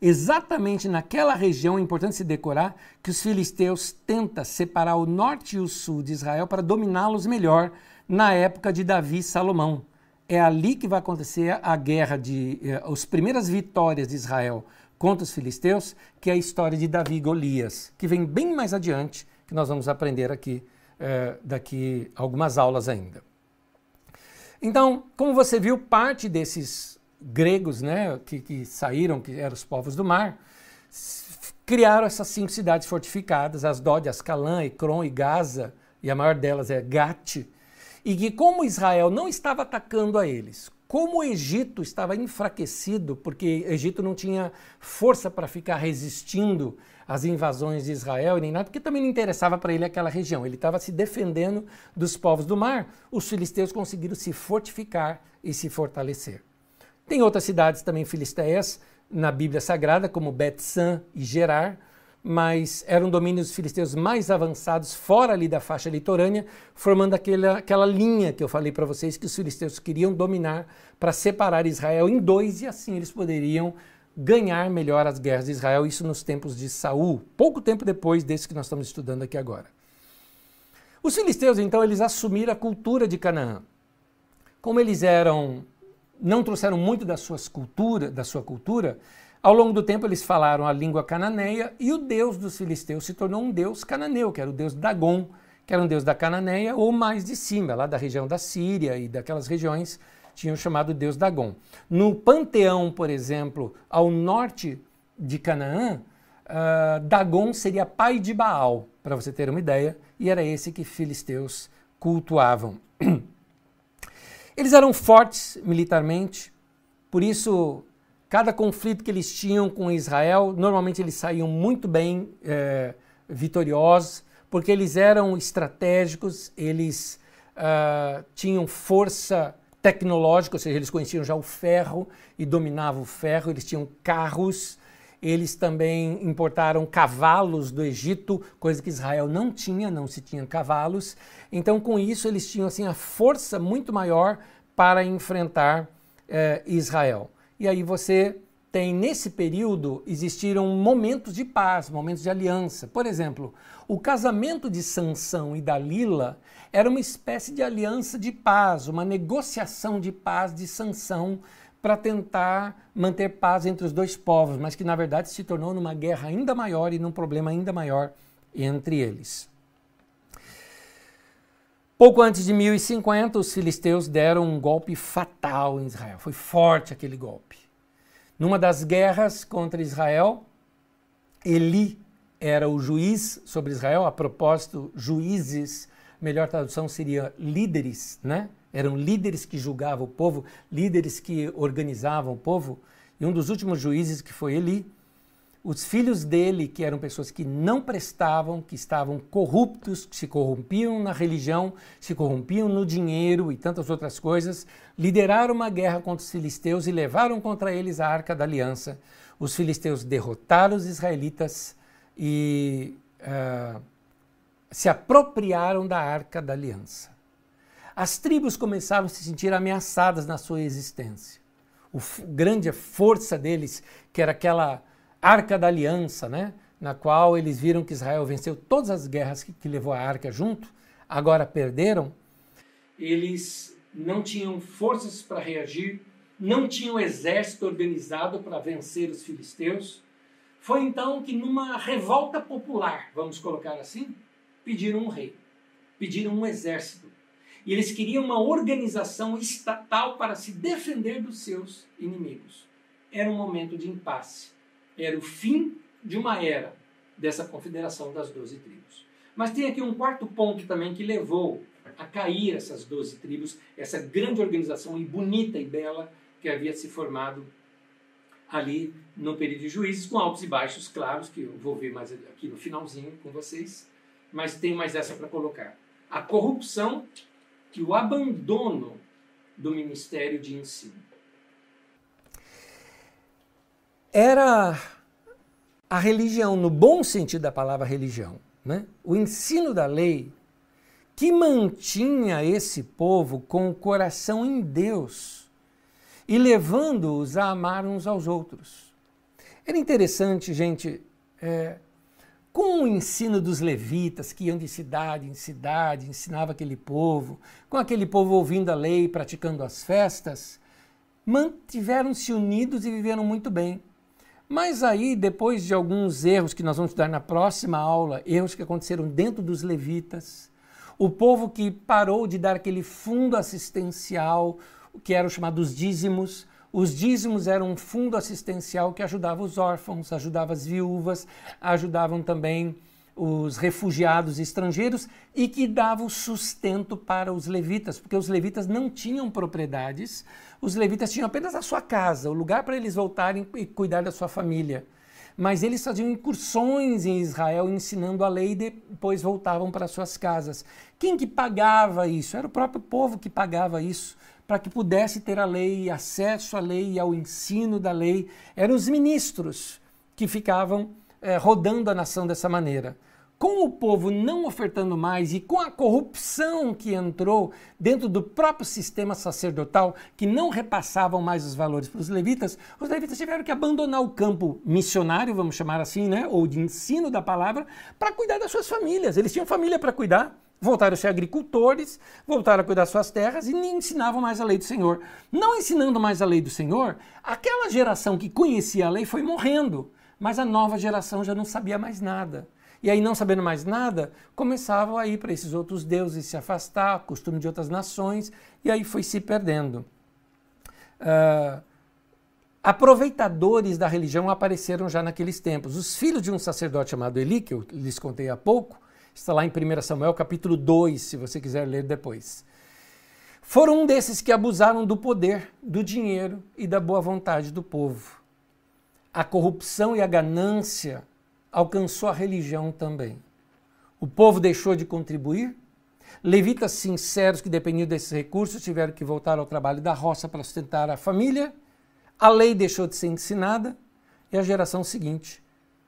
exatamente naquela região, é importante se decorar, que os filisteus tentam separar o norte e o sul de Israel para dominá-los melhor na época de Davi e Salomão. É ali que vai acontecer a guerra de eh, as primeiras vitórias de Israel contra os filisteus, que é a história de Davi e Golias, que vem bem mais adiante, que nós vamos aprender aqui eh, daqui algumas aulas ainda. Então, como você viu, parte desses gregos né, que, que saíram, que eram os povos do mar, criaram essas cinco cidades fortificadas, Asdod, Ascalã, Ecrom e Gaza, e a maior delas é Gate, e que como Israel não estava atacando a eles, como o Egito estava enfraquecido, porque o Egito não tinha força para ficar resistindo às invasões de Israel e nem nada, porque também não interessava para ele aquela região. Ele estava se defendendo dos povos do mar. Os filisteus conseguiram se fortificar e se fortalecer. Tem outras cidades também filisteias na Bíblia Sagrada, como Bet-San e Gerar, mas eram domínios filisteus mais avançados fora ali da faixa litorânea, formando aquela, aquela linha que eu falei para vocês que os filisteus queriam dominar para separar Israel em dois e assim eles poderiam ganhar melhor as guerras de Israel, isso nos tempos de Saul, pouco tempo depois desse que nós estamos estudando aqui agora. Os filisteus, então, eles assumiram a cultura de Canaã. Como eles eram não trouxeram muito da, suas cultura, da sua cultura, ao longo do tempo eles falaram a língua cananeia e o deus dos filisteus se tornou um deus cananeu, que era o deus Dagon, que era um deus da Cananeia ou mais de cima, lá da região da Síria e daquelas regiões, tinham chamado deus Dagon. No panteão, por exemplo, ao norte de Canaã, uh, Dagon seria pai de Baal, para você ter uma ideia, e era esse que filisteus cultuavam. Eles eram fortes militarmente, por isso, cada conflito que eles tinham com Israel, normalmente eles saíam muito bem é, vitoriosos, porque eles eram estratégicos, eles uh, tinham força tecnológico, ou seja, eles conheciam já o ferro e dominavam o ferro, eles tinham carros, eles também importaram cavalos do Egito, coisa que Israel não tinha, não se tinha cavalos. Então, com isso, eles tinham assim a força muito maior para enfrentar eh, Israel. E aí você tem nesse período existiram momentos de paz, momentos de aliança. Por exemplo, o casamento de Sansão e Dalila era uma espécie de aliança de paz, uma negociação de paz de Sansão para tentar manter paz entre os dois povos, mas que na verdade se tornou numa guerra ainda maior e num problema ainda maior entre eles. Pouco antes de 1050, os filisteus deram um golpe fatal em Israel. Foi forte aquele golpe. Numa das guerras contra Israel, Eli era o juiz sobre Israel. A propósito, juízes, melhor tradução seria líderes, né? Eram líderes que julgavam o povo, líderes que organizavam o povo. E um dos últimos juízes, que foi Eli, os filhos dele, que eram pessoas que não prestavam, que estavam corruptos, que se corrompiam na religião, se corrompiam no dinheiro e tantas outras coisas, lideraram uma guerra contra os filisteus e levaram contra eles a arca da aliança. Os filisteus derrotaram os israelitas e uh, se apropriaram da arca da aliança as tribos começaram a se sentir ameaçadas na sua existência. O grande força deles, que era aquela arca da aliança, né? na qual eles viram que Israel venceu todas as guerras que, que levou a arca junto, agora perderam. Eles não tinham forças para reagir, não tinham exército organizado para vencer os filisteus. Foi então que, numa revolta popular, vamos colocar assim, pediram um rei, pediram um exército e eles queriam uma organização estatal para se defender dos seus inimigos. Era um momento de impasse. Era o fim de uma era dessa confederação das doze tribos. Mas tem aqui um quarto ponto também que levou a cair essas doze tribos, essa grande organização e bonita e bela que havia se formado ali no período de juízes, com altos e baixos claros, que eu vou ver mais aqui no finalzinho com vocês, mas tem mais essa para colocar. A corrupção que o abandono do ministério de ensino. Era a religião, no bom sentido da palavra religião, né? o ensino da lei, que mantinha esse povo com o coração em Deus e levando-os a amar uns aos outros. Era interessante, gente, é, com o ensino dos levitas, que iam de cidade em cidade, ensinava aquele povo, com aquele povo ouvindo a lei, praticando as festas, mantiveram-se unidos e viveram muito bem. Mas aí, depois de alguns erros que nós vamos estudar na próxima aula, erros que aconteceram dentro dos levitas, o povo que parou de dar aquele fundo assistencial, que eram chamados dízimos, os dízimos eram um fundo assistencial que ajudava os órfãos, ajudava as viúvas, ajudavam também os refugiados estrangeiros e que dava o sustento para os levitas, porque os levitas não tinham propriedades, os levitas tinham apenas a sua casa, o lugar para eles voltarem e cuidar da sua família. Mas eles faziam incursões em Israel ensinando a lei e depois voltavam para suas casas. Quem que pagava isso? Era o próprio povo que pagava isso para que pudesse ter a lei, acesso à lei e ao ensino da lei. Eram os ministros que ficavam é, rodando a nação dessa maneira. Com o povo não ofertando mais e com a corrupção que entrou dentro do próprio sistema sacerdotal, que não repassavam mais os valores para os levitas, os levitas tiveram que abandonar o campo missionário, vamos chamar assim, né, ou de ensino da palavra, para cuidar das suas famílias. Eles tinham família para cuidar voltaram a ser agricultores, voltaram a cuidar das suas terras e nem ensinavam mais a lei do Senhor. Não ensinando mais a lei do Senhor, aquela geração que conhecia a lei foi morrendo, mas a nova geração já não sabia mais nada. E aí, não sabendo mais nada, começavam a ir para esses outros deuses se afastar, costume de outras nações, e aí foi se perdendo. Uh, aproveitadores da religião apareceram já naqueles tempos. Os filhos de um sacerdote chamado Eli, que eu lhes contei há pouco, Está lá em 1 Samuel capítulo 2, se você quiser ler depois. Foram um desses que abusaram do poder, do dinheiro e da boa vontade do povo. A corrupção e a ganância alcançou a religião também. O povo deixou de contribuir, Levitas sinceros que dependiam desses recursos tiveram que voltar ao trabalho da roça para sustentar a família. A lei deixou de ser ensinada e a geração seguinte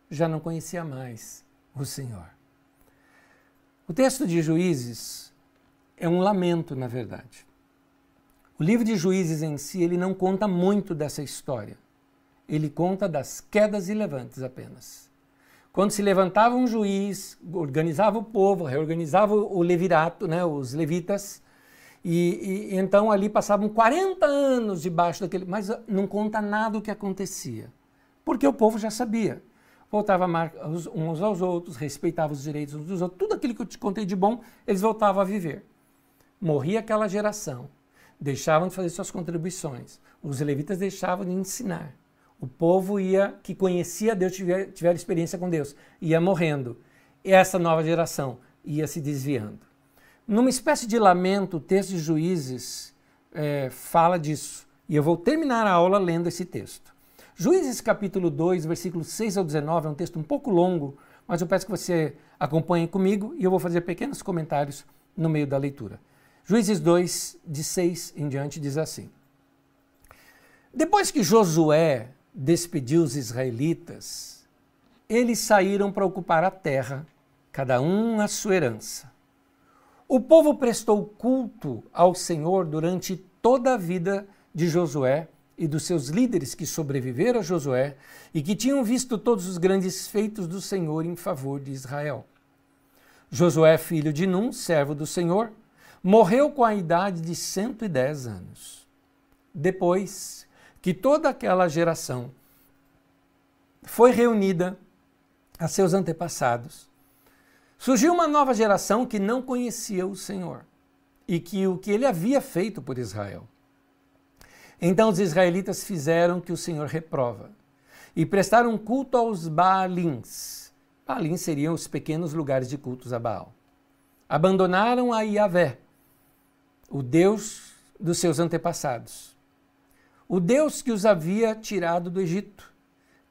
já não conhecia mais o Senhor. O texto de Juízes é um lamento, na verdade. O livro de Juízes em si, ele não conta muito dessa história. Ele conta das quedas e levantes apenas. Quando se levantava um juiz, organizava o povo, reorganizava o levirato, né, os levitas, e, e, então ali passavam 40 anos debaixo daquele, mas não conta nada do que acontecia, porque o povo já sabia. Voltava uns aos outros, respeitava os direitos uns dos outros, tudo aquilo que eu te contei de bom, eles voltavam a viver. Morria aquela geração, deixavam de fazer suas contribuições, os levitas deixavam de ensinar. O povo ia, que conhecia Deus, tiver, tiver experiência com Deus, ia morrendo. E essa nova geração ia se desviando. Numa espécie de lamento, o texto de Juízes é, fala disso. E eu vou terminar a aula lendo esse texto. Juízes capítulo 2, versículos 6 ao 19, é um texto um pouco longo, mas eu peço que você acompanhe comigo e eu vou fazer pequenos comentários no meio da leitura. Juízes 2, de 6 em diante, diz assim: Depois que Josué despediu os israelitas, eles saíram para ocupar a terra, cada um a sua herança. O povo prestou culto ao Senhor durante toda a vida de Josué e dos seus líderes que sobreviveram a Josué e que tinham visto todos os grandes feitos do Senhor em favor de Israel. Josué, filho de Num, servo do Senhor, morreu com a idade de 110 anos. Depois, que toda aquela geração foi reunida a seus antepassados. Surgiu uma nova geração que não conhecia o Senhor e que o que ele havia feito por Israel. Então os israelitas fizeram que o Senhor reprova e prestaram culto aos Baalins. Baalins seriam os pequenos lugares de cultos a Baal. Abandonaram a Yahvé, o Deus dos seus antepassados o Deus que os havia tirado do Egito.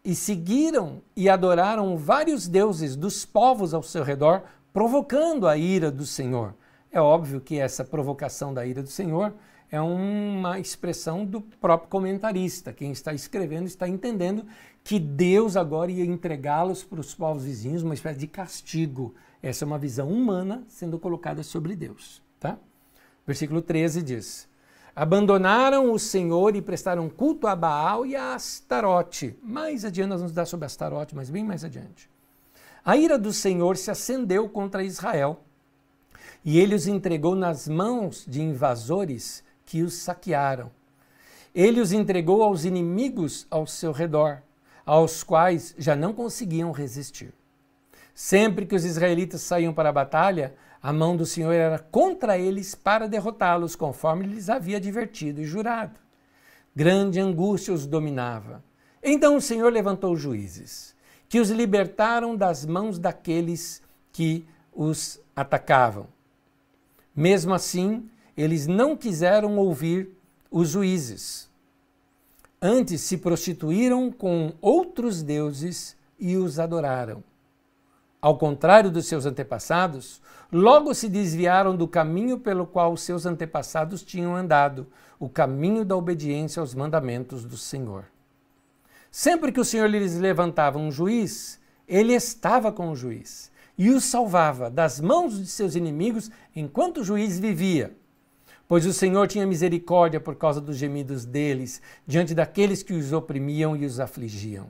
E seguiram e adoraram vários deuses dos povos ao seu redor, provocando a ira do Senhor. É óbvio que essa provocação da ira do Senhor é uma expressão do próprio comentarista. Quem está escrevendo está entendendo que Deus agora ia entregá-los para os povos vizinhos, uma espécie de castigo. Essa é uma visão humana sendo colocada sobre Deus. Tá? Versículo 13 diz: Abandonaram o Senhor e prestaram culto a Baal e a Astarote. Mais adiante nós vamos dar sobre Astarote, mas bem mais adiante. A ira do Senhor se acendeu contra Israel e ele os entregou nas mãos de invasores que os saquearam. Ele os entregou aos inimigos ao seu redor, aos quais já não conseguiam resistir. Sempre que os israelitas saíam para a batalha, a mão do Senhor era contra eles para derrotá-los, conforme lhes havia advertido e jurado. Grande angústia os dominava. Então o Senhor levantou juízes, que os libertaram das mãos daqueles que os atacavam. Mesmo assim, eles não quiseram ouvir os juízes. Antes se prostituíram com outros deuses e os adoraram. Ao contrário dos seus antepassados, logo se desviaram do caminho pelo qual seus antepassados tinham andado, o caminho da obediência aos mandamentos do Senhor. Sempre que o Senhor lhes levantava um juiz, ele estava com o juiz e o salvava das mãos de seus inimigos enquanto o juiz vivia. Pois o Senhor tinha misericórdia por causa dos gemidos deles, diante daqueles que os oprimiam e os afligiam.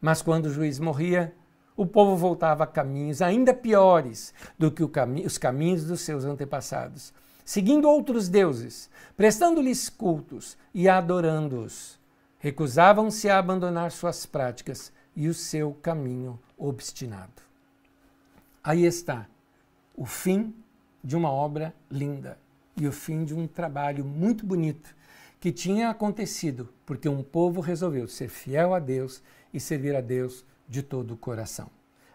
Mas quando o juiz morria, o povo voltava a caminhos ainda piores do que os caminhos dos seus antepassados, seguindo outros deuses, prestando-lhes cultos e adorando-os. Recusavam-se a abandonar suas práticas e o seu caminho obstinado. Aí está o fim de uma obra linda e o fim de um trabalho muito bonito que tinha acontecido porque um povo resolveu ser fiel a Deus e servir a Deus de todo o coração.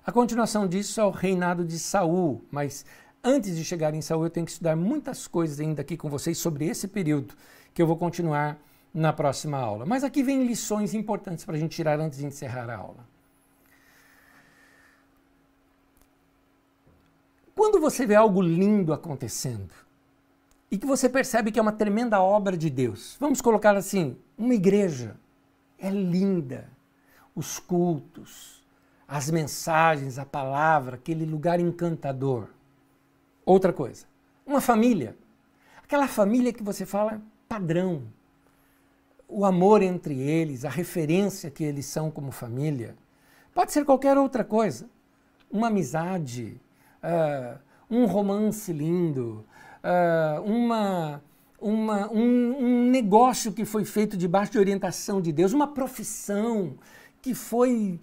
A continuação disso é o reinado de Saul, mas antes de chegar em Saul eu tenho que estudar muitas coisas ainda aqui com vocês sobre esse período que eu vou continuar na próxima aula. Mas aqui vem lições importantes para a gente tirar antes de encerrar a aula. Quando você vê algo lindo acontecendo e que você percebe que é uma tremenda obra de Deus, vamos colocar assim: uma igreja é linda, os cultos, as mensagens, a palavra, aquele lugar encantador. Outra coisa, uma família, aquela família que você fala padrão, o amor entre eles, a referência que eles são como família. Pode ser qualquer outra coisa, uma amizade, uh, um romance lindo, uh, uma, uma, um, um negócio que foi feito debaixo de orientação de Deus, uma profissão que foi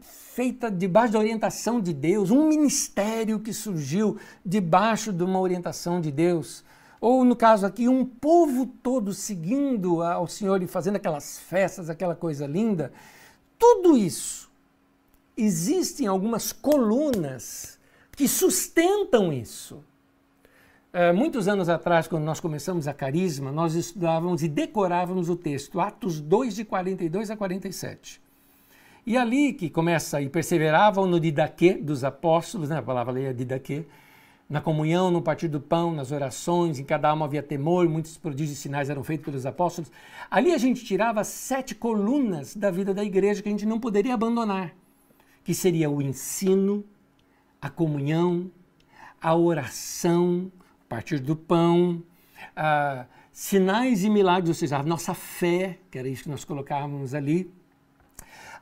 feita debaixo da orientação de Deus, um ministério que surgiu debaixo de uma orientação de Deus. Ou, no caso aqui, um povo todo seguindo ao Senhor e fazendo aquelas festas, aquela coisa linda. Tudo isso. Existem algumas colunas que sustentam isso. É, muitos anos atrás, quando nós começamos a Carisma, nós estudávamos e decorávamos o texto, Atos 2, de 42 a 47. E ali que começa, e perseveravam no didaquê dos apóstolos, né? a palavra ali é didaquê, na comunhão, no partir do pão, nas orações, em cada alma havia temor, muitos prodígios e sinais eram feitos pelos apóstolos. Ali a gente tirava sete colunas da vida da igreja que a gente não poderia abandonar, que seria o ensino, a comunhão, a oração, partir do pão, uh, sinais e milagres, ou seja, a nossa fé, que era isso que nós colocávamos ali,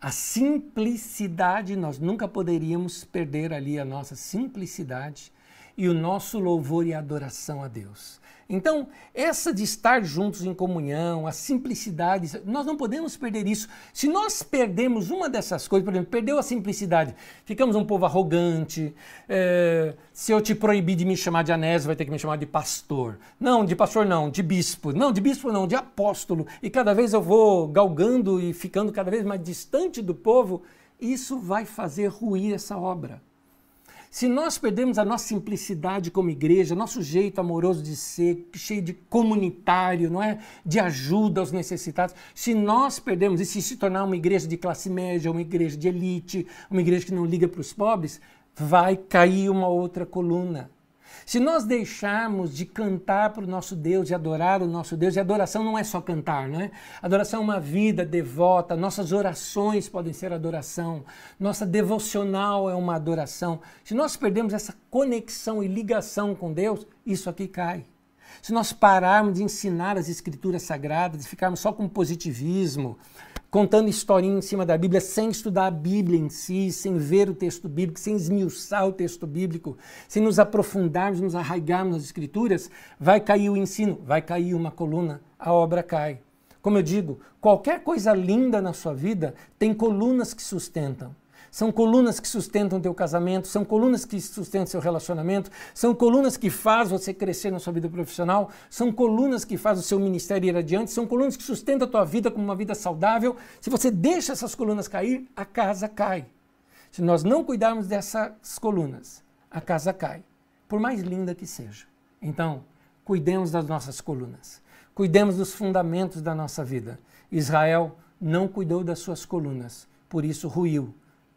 a simplicidade, nós nunca poderíamos perder ali a nossa simplicidade e o nosso louvor e adoração a Deus. Então, essa de estar juntos em comunhão, a simplicidade, nós não podemos perder isso. Se nós perdemos uma dessas coisas, por exemplo, perdeu a simplicidade, ficamos um povo arrogante. É, se eu te proibir de me chamar de Anésio, vai ter que me chamar de pastor. Não, de pastor não, de bispo. Não, de bispo não, de apóstolo. E cada vez eu vou galgando e ficando cada vez mais distante do povo. Isso vai fazer ruir essa obra. Se nós perdemos a nossa simplicidade como igreja, nosso jeito amoroso de ser, cheio de comunitário, não é? De ajuda aos necessitados, se nós perdemos e se se tornar uma igreja de classe média, uma igreja de elite, uma igreja que não liga para os pobres, vai cair uma outra coluna. Se nós deixarmos de cantar para o nosso Deus e adorar o nosso Deus, e adoração não é só cantar, não é? Adoração é uma vida devota, nossas orações podem ser adoração, nossa devocional é uma adoração. Se nós perdemos essa conexão e ligação com Deus, isso aqui cai. Se nós pararmos de ensinar as escrituras sagradas e ficarmos só com positivismo, contando historinha em cima da Bíblia, sem estudar a Bíblia em si, sem ver o texto bíblico, sem esmiuçar o texto bíblico, sem nos aprofundarmos, nos arraigarmos nas Escrituras, vai cair o ensino, vai cair uma coluna, a obra cai. Como eu digo, qualquer coisa linda na sua vida tem colunas que sustentam. São colunas que sustentam teu casamento, são colunas que sustentam seu relacionamento, são colunas que faz você crescer na sua vida profissional, são colunas que faz o seu ministério ir adiante, são colunas que sustentam a tua vida como uma vida saudável. Se você deixa essas colunas cair, a casa cai. Se nós não cuidarmos dessas colunas, a casa cai, por mais linda que seja. Então, cuidemos das nossas colunas. Cuidemos dos fundamentos da nossa vida. Israel não cuidou das suas colunas, por isso ruiu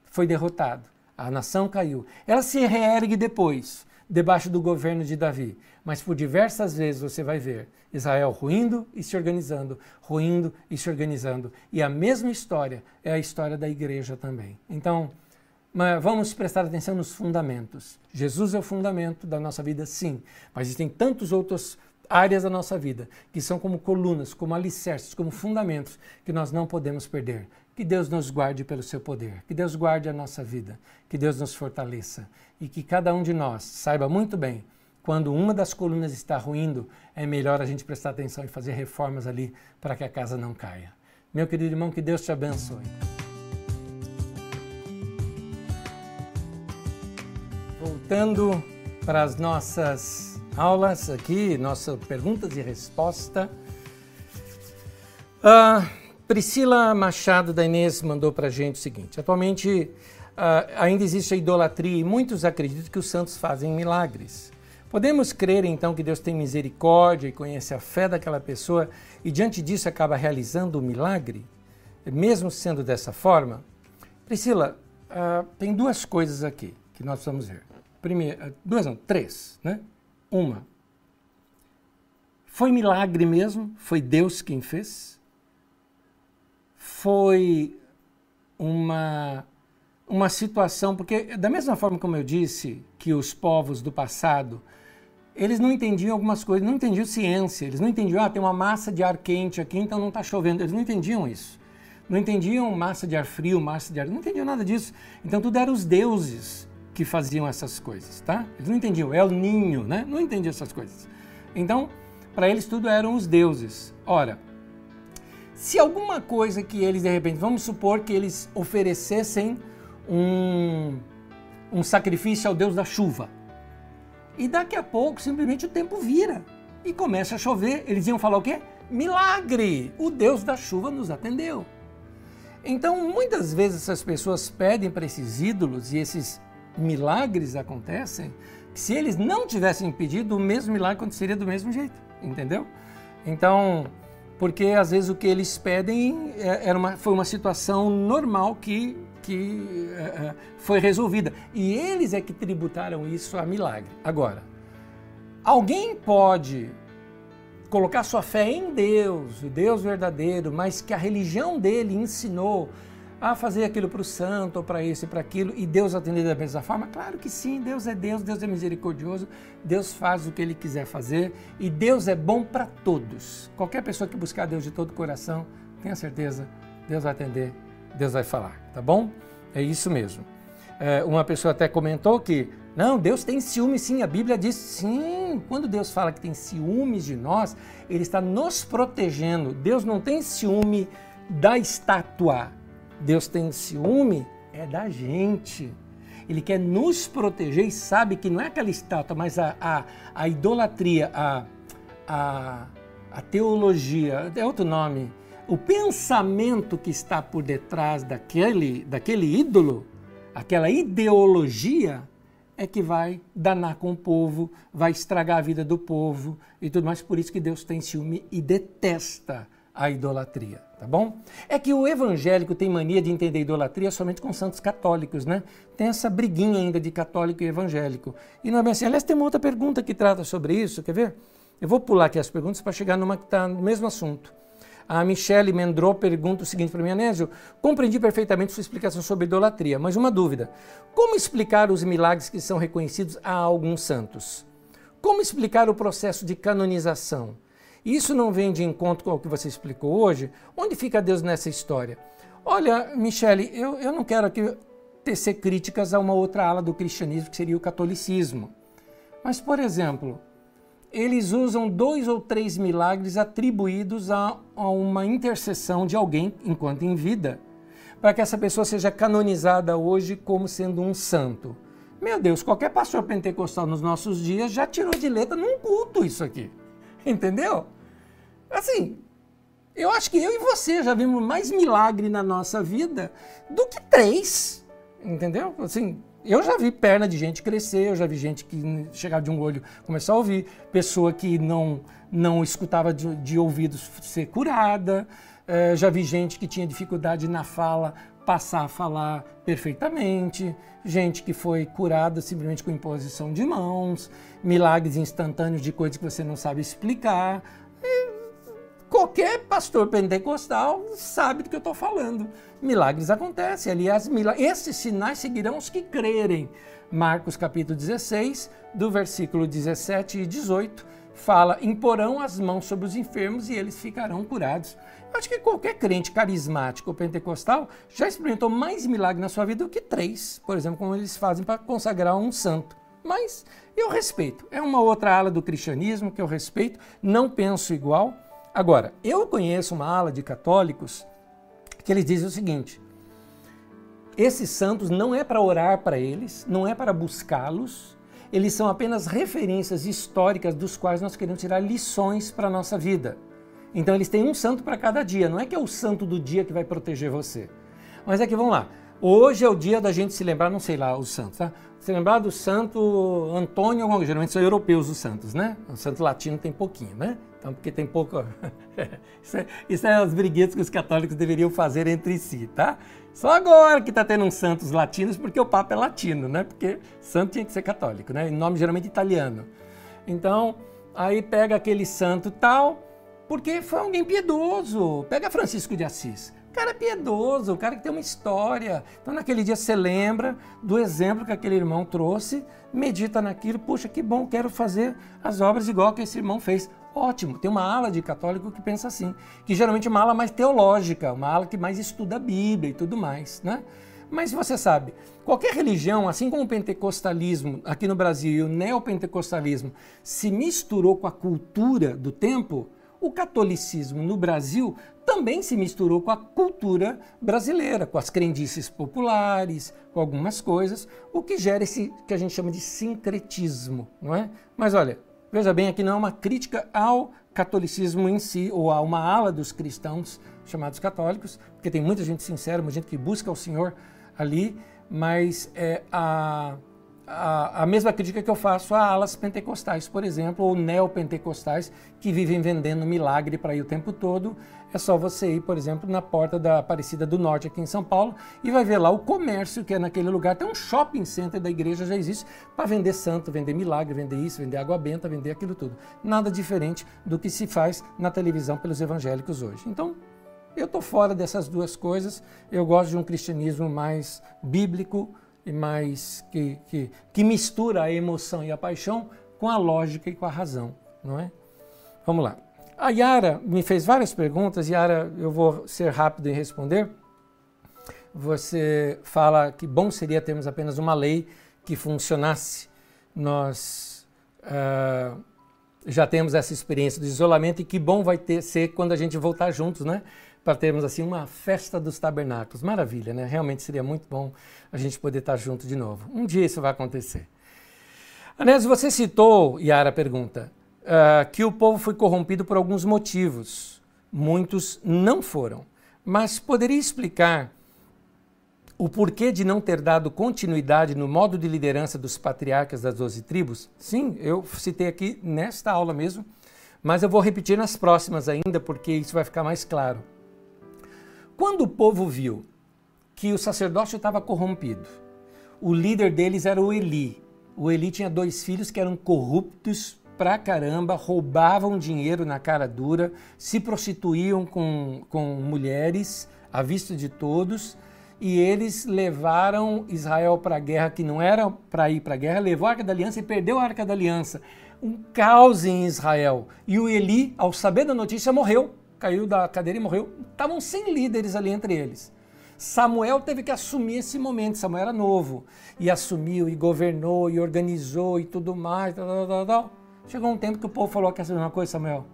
foi derrotado. A nação caiu. Ela se reergue depois, debaixo do governo de Davi. Mas por diversas vezes você vai ver Israel ruindo e se organizando, ruindo e se organizando. E a mesma história é a história da igreja também. Então, vamos prestar atenção nos fundamentos. Jesus é o fundamento da nossa vida, sim, mas existem tantos outros áreas da nossa vida que são como colunas, como alicerces, como fundamentos que nós não podemos perder. Que Deus nos guarde pelo seu poder, que Deus guarde a nossa vida, que Deus nos fortaleça e que cada um de nós saiba muito bem quando uma das colunas está ruindo, é melhor a gente prestar atenção e fazer reformas ali para que a casa não caia. Meu querido irmão, que Deus te abençoe. Voltando para as nossas aulas aqui, nossas perguntas e resposta. Ah, Priscila Machado da Inês mandou para a gente o seguinte: atualmente uh, ainda existe a idolatria e muitos acreditam que os santos fazem milagres. Podemos crer então que Deus tem misericórdia e conhece a fé daquela pessoa e diante disso acaba realizando o milagre, mesmo sendo dessa forma? Priscila, uh, tem duas coisas aqui que nós vamos ver. primeira, duas não, três, né? Uma, foi milagre mesmo, foi Deus quem fez. Foi uma uma situação, porque da mesma forma como eu disse que os povos do passado eles não entendiam algumas coisas, não entendiam ciência, eles não entendiam, ah, tem uma massa de ar quente aqui, então não está chovendo. Eles não entendiam isso. Não entendiam massa de ar frio, massa de ar. Não entendiam nada disso. Então tudo eram os deuses que faziam essas coisas, tá? Eles não entendiam. É o ninho, né? Não entendiam essas coisas. Então, para eles tudo eram os deuses. Ora, se alguma coisa que eles de repente, vamos supor que eles oferecessem um, um sacrifício ao Deus da chuva. E daqui a pouco simplesmente o tempo vira e começa a chover. Eles iam falar o quê? Milagre! O Deus da chuva nos atendeu. Então, muitas vezes essas pessoas pedem para esses ídolos e esses milagres acontecem, que se eles não tivessem pedido, o mesmo milagre aconteceria do mesmo jeito, entendeu? Então, porque às vezes o que eles pedem é, era uma, foi uma situação normal que, que é, é, foi resolvida. E eles é que tributaram isso a milagre. Agora, alguém pode colocar sua fé em Deus, o Deus verdadeiro, mas que a religião dele ensinou a fazer aquilo para o santo, ou para isso e para aquilo, e Deus atender da mesma forma? Claro que sim, Deus é Deus, Deus é misericordioso, Deus faz o que Ele quiser fazer, e Deus é bom para todos. Qualquer pessoa que buscar Deus de todo o coração, tenha certeza, Deus vai atender, Deus vai falar, tá bom? É isso mesmo. É, uma pessoa até comentou que, não, Deus tem ciúme sim, a Bíblia diz sim. Quando Deus fala que tem ciúmes de nós, Ele está nos protegendo. Deus não tem ciúme da estátua, Deus tem ciúme é da gente. Ele quer nos proteger e sabe que não é aquela estátua, mas a, a, a idolatria, a, a, a teologia, é outro nome, o pensamento que está por detrás daquele, daquele ídolo, aquela ideologia, é que vai danar com o povo, vai estragar a vida do povo e tudo mais. Por isso que Deus tem ciúme e detesta a idolatria, tá bom? É que o evangélico tem mania de entender idolatria somente com santos católicos, né? Tem essa briguinha ainda de católico e evangélico. E não é bem assim. Aliás, tem uma outra pergunta que trata sobre isso, quer ver? Eu vou pular aqui as perguntas para chegar numa que está no mesmo assunto. A Michele Mendro pergunta o seguinte para mim, Anésio, compreendi perfeitamente sua explicação sobre idolatria, mas uma dúvida. Como explicar os milagres que são reconhecidos a alguns santos? Como explicar o processo de canonização? Isso não vem de encontro com o que você explicou hoje? Onde fica Deus nessa história? Olha, Michele, eu, eu não quero aqui tecer críticas a uma outra ala do cristianismo, que seria o catolicismo. Mas, por exemplo, eles usam dois ou três milagres atribuídos a, a uma intercessão de alguém enquanto em vida, para que essa pessoa seja canonizada hoje como sendo um santo. Meu Deus, qualquer pastor pentecostal nos nossos dias já tirou de letra num culto isso aqui. Entendeu? Assim, eu acho que eu e você já vimos mais milagre na nossa vida do que três. Entendeu? Assim, eu já vi perna de gente crescer, eu já vi gente que chegava de um olho começar a ouvir, pessoa que não, não escutava de, de ouvidos ser curada, é, já vi gente que tinha dificuldade na fala passar a falar perfeitamente, gente que foi curada simplesmente com imposição de mãos, milagres instantâneos de coisas que você não sabe explicar. E qualquer pastor pentecostal sabe do que eu estou falando. Milagres acontecem. Aliás, esses sinais seguirão os que crerem. Marcos capítulo 16, do versículo 17 e 18, fala: imporão as mãos sobre os enfermos e eles ficarão curados. Acho que qualquer crente carismático ou pentecostal já experimentou mais milagre na sua vida do que três, por exemplo, como eles fazem para consagrar um santo. Mas eu respeito. É uma outra ala do cristianismo que eu respeito, não penso igual. Agora, eu conheço uma ala de católicos que eles dizem o seguinte: esses santos não é para orar para eles, não é para buscá-los, eles são apenas referências históricas dos quais nós queremos tirar lições para a nossa vida. Então eles têm um santo para cada dia, não é que é o santo do dia que vai proteger você. Mas é que vamos lá. Hoje é o dia da gente se lembrar, não sei lá, os santos, tá? Se lembrar do santo Antônio, geralmente são europeus os santos, né? O santo latino tem pouquinho, né? Então, porque tem pouco. isso, é, isso é as briguetas que os católicos deveriam fazer entre si, tá? Só agora que está tendo uns santos latinos, porque o Papa é latino, né? Porque santo tinha que ser católico, né? Em nome geralmente italiano. Então, aí pega aquele santo tal, porque foi alguém piedoso. Pega Francisco de Assis. Cara piedoso, o cara que tem uma história. Então, naquele dia, você lembra do exemplo que aquele irmão trouxe, medita naquilo, puxa, que bom, quero fazer as obras igual que esse irmão fez. Ótimo, tem uma ala de católico que pensa assim, que geralmente é uma ala mais teológica, uma ala que mais estuda a Bíblia e tudo mais, né? Mas você sabe, qualquer religião, assim como o pentecostalismo aqui no Brasil e o neopentecostalismo se misturou com a cultura do tempo, o catolicismo no Brasil também se misturou com a cultura brasileira, com as crendices populares, com algumas coisas, o que gera esse que a gente chama de sincretismo, não é? Mas olha, Veja bem, aqui não é uma crítica ao catolicismo em si, ou a uma ala dos cristãos chamados católicos, porque tem muita gente sincera, muita gente que busca o Senhor ali, mas é a, a, a mesma crítica que eu faço a alas pentecostais, por exemplo, ou neopentecostais, que vivem vendendo milagre para ir o tempo todo. É só você ir, por exemplo, na porta da Aparecida do Norte, aqui em São Paulo, e vai ver lá o comércio que é naquele lugar. Tem um shopping center da igreja, já existe, para vender santo, vender milagre, vender isso, vender água benta, vender aquilo tudo. Nada diferente do que se faz na televisão pelos evangélicos hoje. Então, eu estou fora dessas duas coisas. Eu gosto de um cristianismo mais bíblico, mais que, que, que mistura a emoção e a paixão com a lógica e com a razão, não é? Vamos lá. A Yara me fez várias perguntas, Yara, eu vou ser rápido em responder. Você fala que bom seria termos apenas uma lei que funcionasse. Nós uh, já temos essa experiência do isolamento e que bom vai ter ser quando a gente voltar juntos, né? Para termos assim uma festa dos tabernáculos. Maravilha, né? Realmente seria muito bom a gente poder estar junto de novo. Um dia isso vai acontecer. Anésio, você citou, Yara pergunta, uh, que o povo foi corrompido por alguns motivos. Muitos não foram. Mas poderia explicar o porquê de não ter dado continuidade no modo de liderança dos patriarcas das doze tribos? Sim, eu citei aqui nesta aula mesmo, mas eu vou repetir nas próximas ainda, porque isso vai ficar mais claro. Quando o povo viu que o sacerdócio estava corrompido, o líder deles era o Eli. O Eli tinha dois filhos que eram corruptos pra caramba, roubavam dinheiro na cara dura, se prostituíam com, com mulheres à vista de todos, e eles levaram Israel para a guerra, que não era para ir para a guerra, levou a Arca da Aliança e perdeu a Arca da Aliança. Um caos em Israel. E o Eli, ao saber da notícia, morreu caiu da cadeira e morreu. Estavam sem líderes ali entre eles. Samuel teve que assumir esse momento. Samuel era novo e assumiu e governou e organizou e tudo mais. Tal, tal, tal. Chegou um tempo que o povo falou: Quer saber uma coisa, Samuel?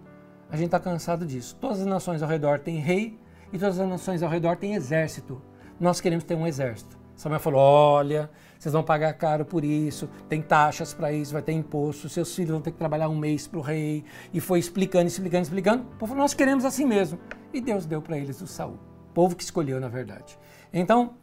A gente está cansado disso. Todas as nações ao redor têm rei e todas as nações ao redor têm exército. Nós queremos ter um exército. Samuel falou: Olha, vocês vão pagar caro por isso, tem taxas para isso, vai ter imposto, seus filhos vão ter que trabalhar um mês para o rei. E foi explicando, explicando, explicando. O povo Nós queremos assim mesmo. E Deus deu para eles o Saul. Povo que escolheu, na verdade. Então,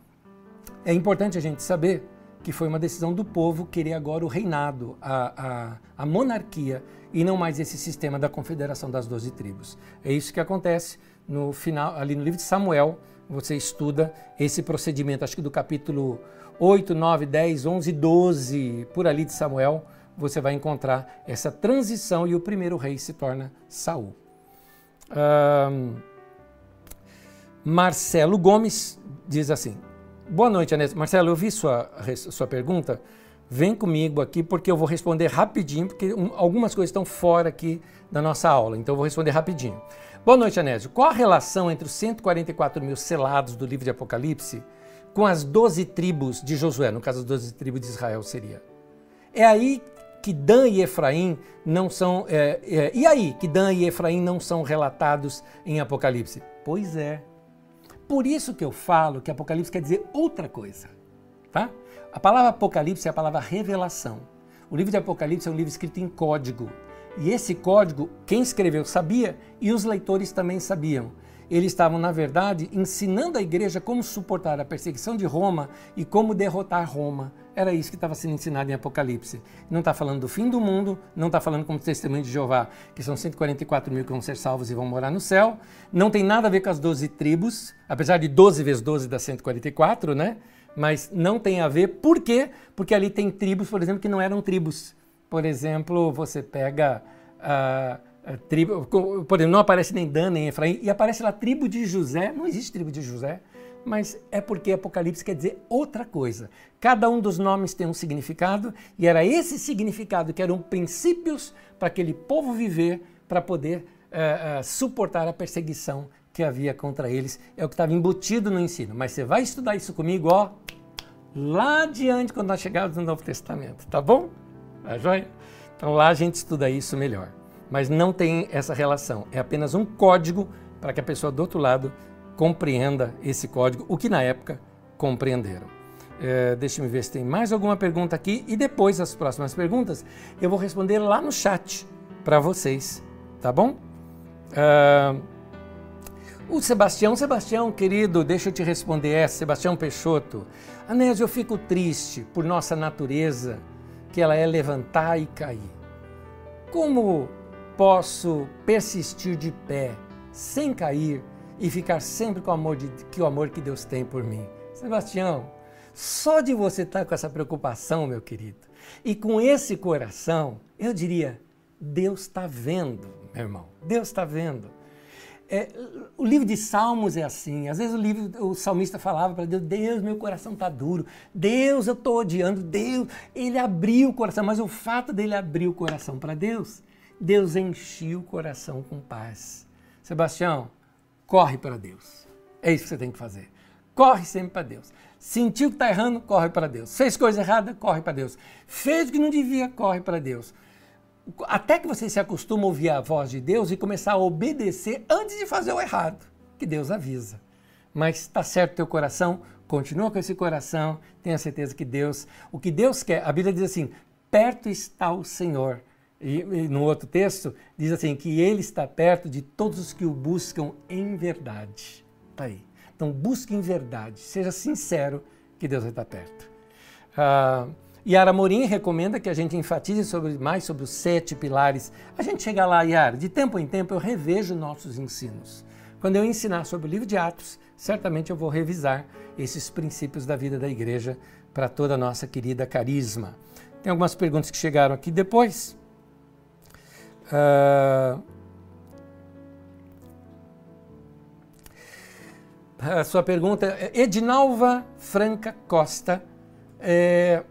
é importante a gente saber que foi uma decisão do povo querer agora o reinado, a, a, a monarquia, e não mais esse sistema da confederação das doze tribos. É isso que acontece no final, ali no livro de Samuel, você estuda esse procedimento, acho que do capítulo 8, 9, 10, 11, 12, por ali de Samuel, você vai encontrar essa transição e o primeiro rei se torna Saul. Um, Marcelo Gomes diz assim: Boa noite, Anésio. Marcelo, eu vi sua, sua pergunta. Vem comigo aqui porque eu vou responder rapidinho, porque um, algumas coisas estão fora aqui da nossa aula, então eu vou responder rapidinho. Boa noite, Anésio. Qual a relação entre os 144 mil selados do livro de Apocalipse com as 12 tribos de Josué? No caso, as 12 tribos de Israel seria. É aí que Dan e Efraim não são. É, é, e aí que Dan e Efraim não são relatados em Apocalipse? Pois é. Por isso que eu falo que Apocalipse quer dizer outra coisa. Tá? A palavra Apocalipse é a palavra revelação. O livro de Apocalipse é um livro escrito em código. E esse código, quem escreveu sabia e os leitores também sabiam. Eles estavam, na verdade, ensinando a igreja como suportar a perseguição de Roma e como derrotar Roma. Era isso que estava sendo ensinado em Apocalipse. Não está falando do fim do mundo, não está falando como testemunho de Jeová, que são 144 mil que vão ser salvos e vão morar no céu. Não tem nada a ver com as 12 tribos, apesar de 12 vezes 12 dá 144, né? Mas não tem a ver. Por quê? Porque ali tem tribos, por exemplo, que não eram tribos. Por exemplo, você pega. Uh, tribo, por exemplo, não aparece nem Dan nem Efraim, e aparece lá tribo de José. Não existe tribo de José mas é porque Apocalipse quer dizer outra coisa. Cada um dos nomes tem um significado e era esse significado que eram princípios para aquele povo viver, para poder uh, uh, suportar a perseguição que havia contra eles. É o que estava embutido no ensino. Mas você vai estudar isso comigo, ó, lá adiante, quando nós chegarmos no Novo Testamento, tá bom? Tá joia? Então lá a gente estuda isso melhor. Mas não tem essa relação. É apenas um código para que a pessoa do outro lado compreenda esse código, o que na época compreenderam. É, Deixa-me ver se tem mais alguma pergunta aqui e depois as próximas perguntas eu vou responder lá no chat para vocês, tá bom? Uh, o Sebastião, Sebastião, querido, deixa eu te responder essa, Sebastião Peixoto. Anésio, eu fico triste por nossa natureza, que ela é levantar e cair. Como posso persistir de pé, sem cair, e ficar sempre com o amor, de, que o amor que Deus tem por mim. Sebastião, só de você estar com essa preocupação, meu querido, e com esse coração, eu diria, Deus está vendo, meu irmão. Deus está vendo. É, o livro de Salmos é assim. Às vezes o, livro, o salmista falava para Deus: Deus, meu coração está duro. Deus, eu estou odiando. Deus, ele abriu o coração. Mas o fato dele abrir o coração para Deus, Deus encheu o coração com paz. Sebastião, corre para Deus. É isso que você tem que fazer. Corre sempre para Deus. Sentiu que está errando, corre para Deus. Fez coisa errada, corre para Deus. Fez o que não devia, corre para Deus. Até que você se acostuma a ouvir a voz de Deus e começar a obedecer antes de fazer o errado, que Deus avisa. Mas está certo teu coração, continua com esse coração, tenha certeza que Deus, o que Deus quer, a Bíblia diz assim: perto está o Senhor e, e, no outro texto, diz assim: que ele está perto de todos os que o buscam em verdade. Está aí. Então, busque em verdade, seja sincero que Deus estar perto. Ah, Yara Morim recomenda que a gente enfatize sobre, mais sobre os sete pilares. A gente chega lá, Yara, de tempo em tempo eu revejo nossos ensinos. Quando eu ensinar sobre o livro de Atos, certamente eu vou revisar esses princípios da vida da igreja para toda a nossa querida carisma. Tem algumas perguntas que chegaram aqui depois. Uh, a sua pergunta é Edinalva Franca Costa. É,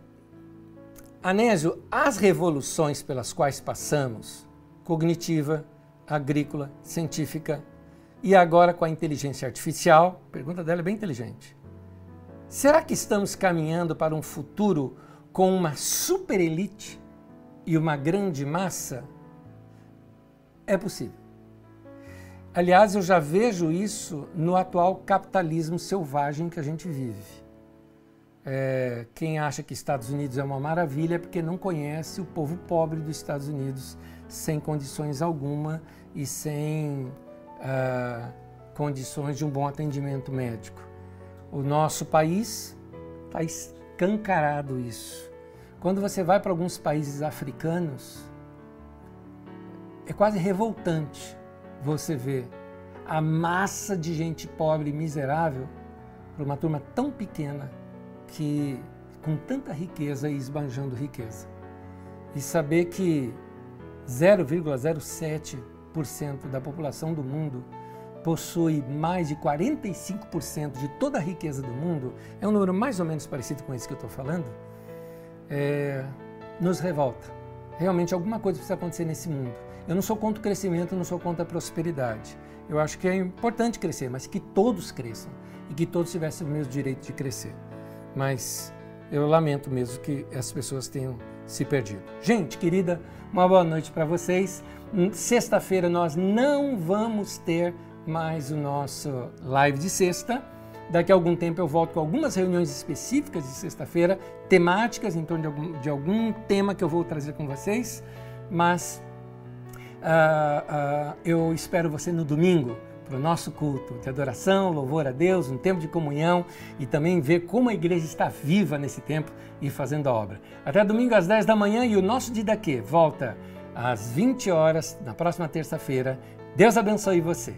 Anésio, as revoluções pelas quais passamos, cognitiva, agrícola, científica e agora com a inteligência artificial, pergunta dela é bem inteligente. Será que estamos caminhando para um futuro com uma super elite e uma grande massa é possível. Aliás, eu já vejo isso no atual capitalismo selvagem que a gente vive. É, quem acha que Estados Unidos é uma maravilha é porque não conhece o povo pobre dos Estados Unidos sem condições alguma e sem uh, condições de um bom atendimento médico. O nosso país está escancarado isso. Quando você vai para alguns países africanos, é quase revoltante você ver a massa de gente pobre e miserável para uma turma tão pequena que com tanta riqueza e esbanjando riqueza. E saber que 0,07% da população do mundo possui mais de 45% de toda a riqueza do mundo, é um número mais ou menos parecido com esse que eu estou falando, é, nos revolta. Realmente alguma coisa precisa acontecer nesse mundo. Eu não sou contra o crescimento, não sou contra a prosperidade. Eu acho que é importante crescer, mas que todos cresçam e que todos tivessem o mesmo direito de crescer. Mas eu lamento mesmo que essas pessoas tenham se perdido. Gente querida, uma boa noite para vocês. Sexta-feira nós não vamos ter mais o nosso live de sexta. Daqui a algum tempo eu volto com algumas reuniões específicas de sexta-feira, temáticas em torno de algum, de algum tema que eu vou trazer com vocês. Mas Uh, uh, eu espero você no domingo para o nosso culto de adoração, louvor a Deus, um tempo de comunhão e também ver como a igreja está viva nesse tempo e fazendo a obra. Até domingo às 10 da manhã e o nosso Didaquê volta às 20 horas na próxima terça-feira. Deus abençoe você.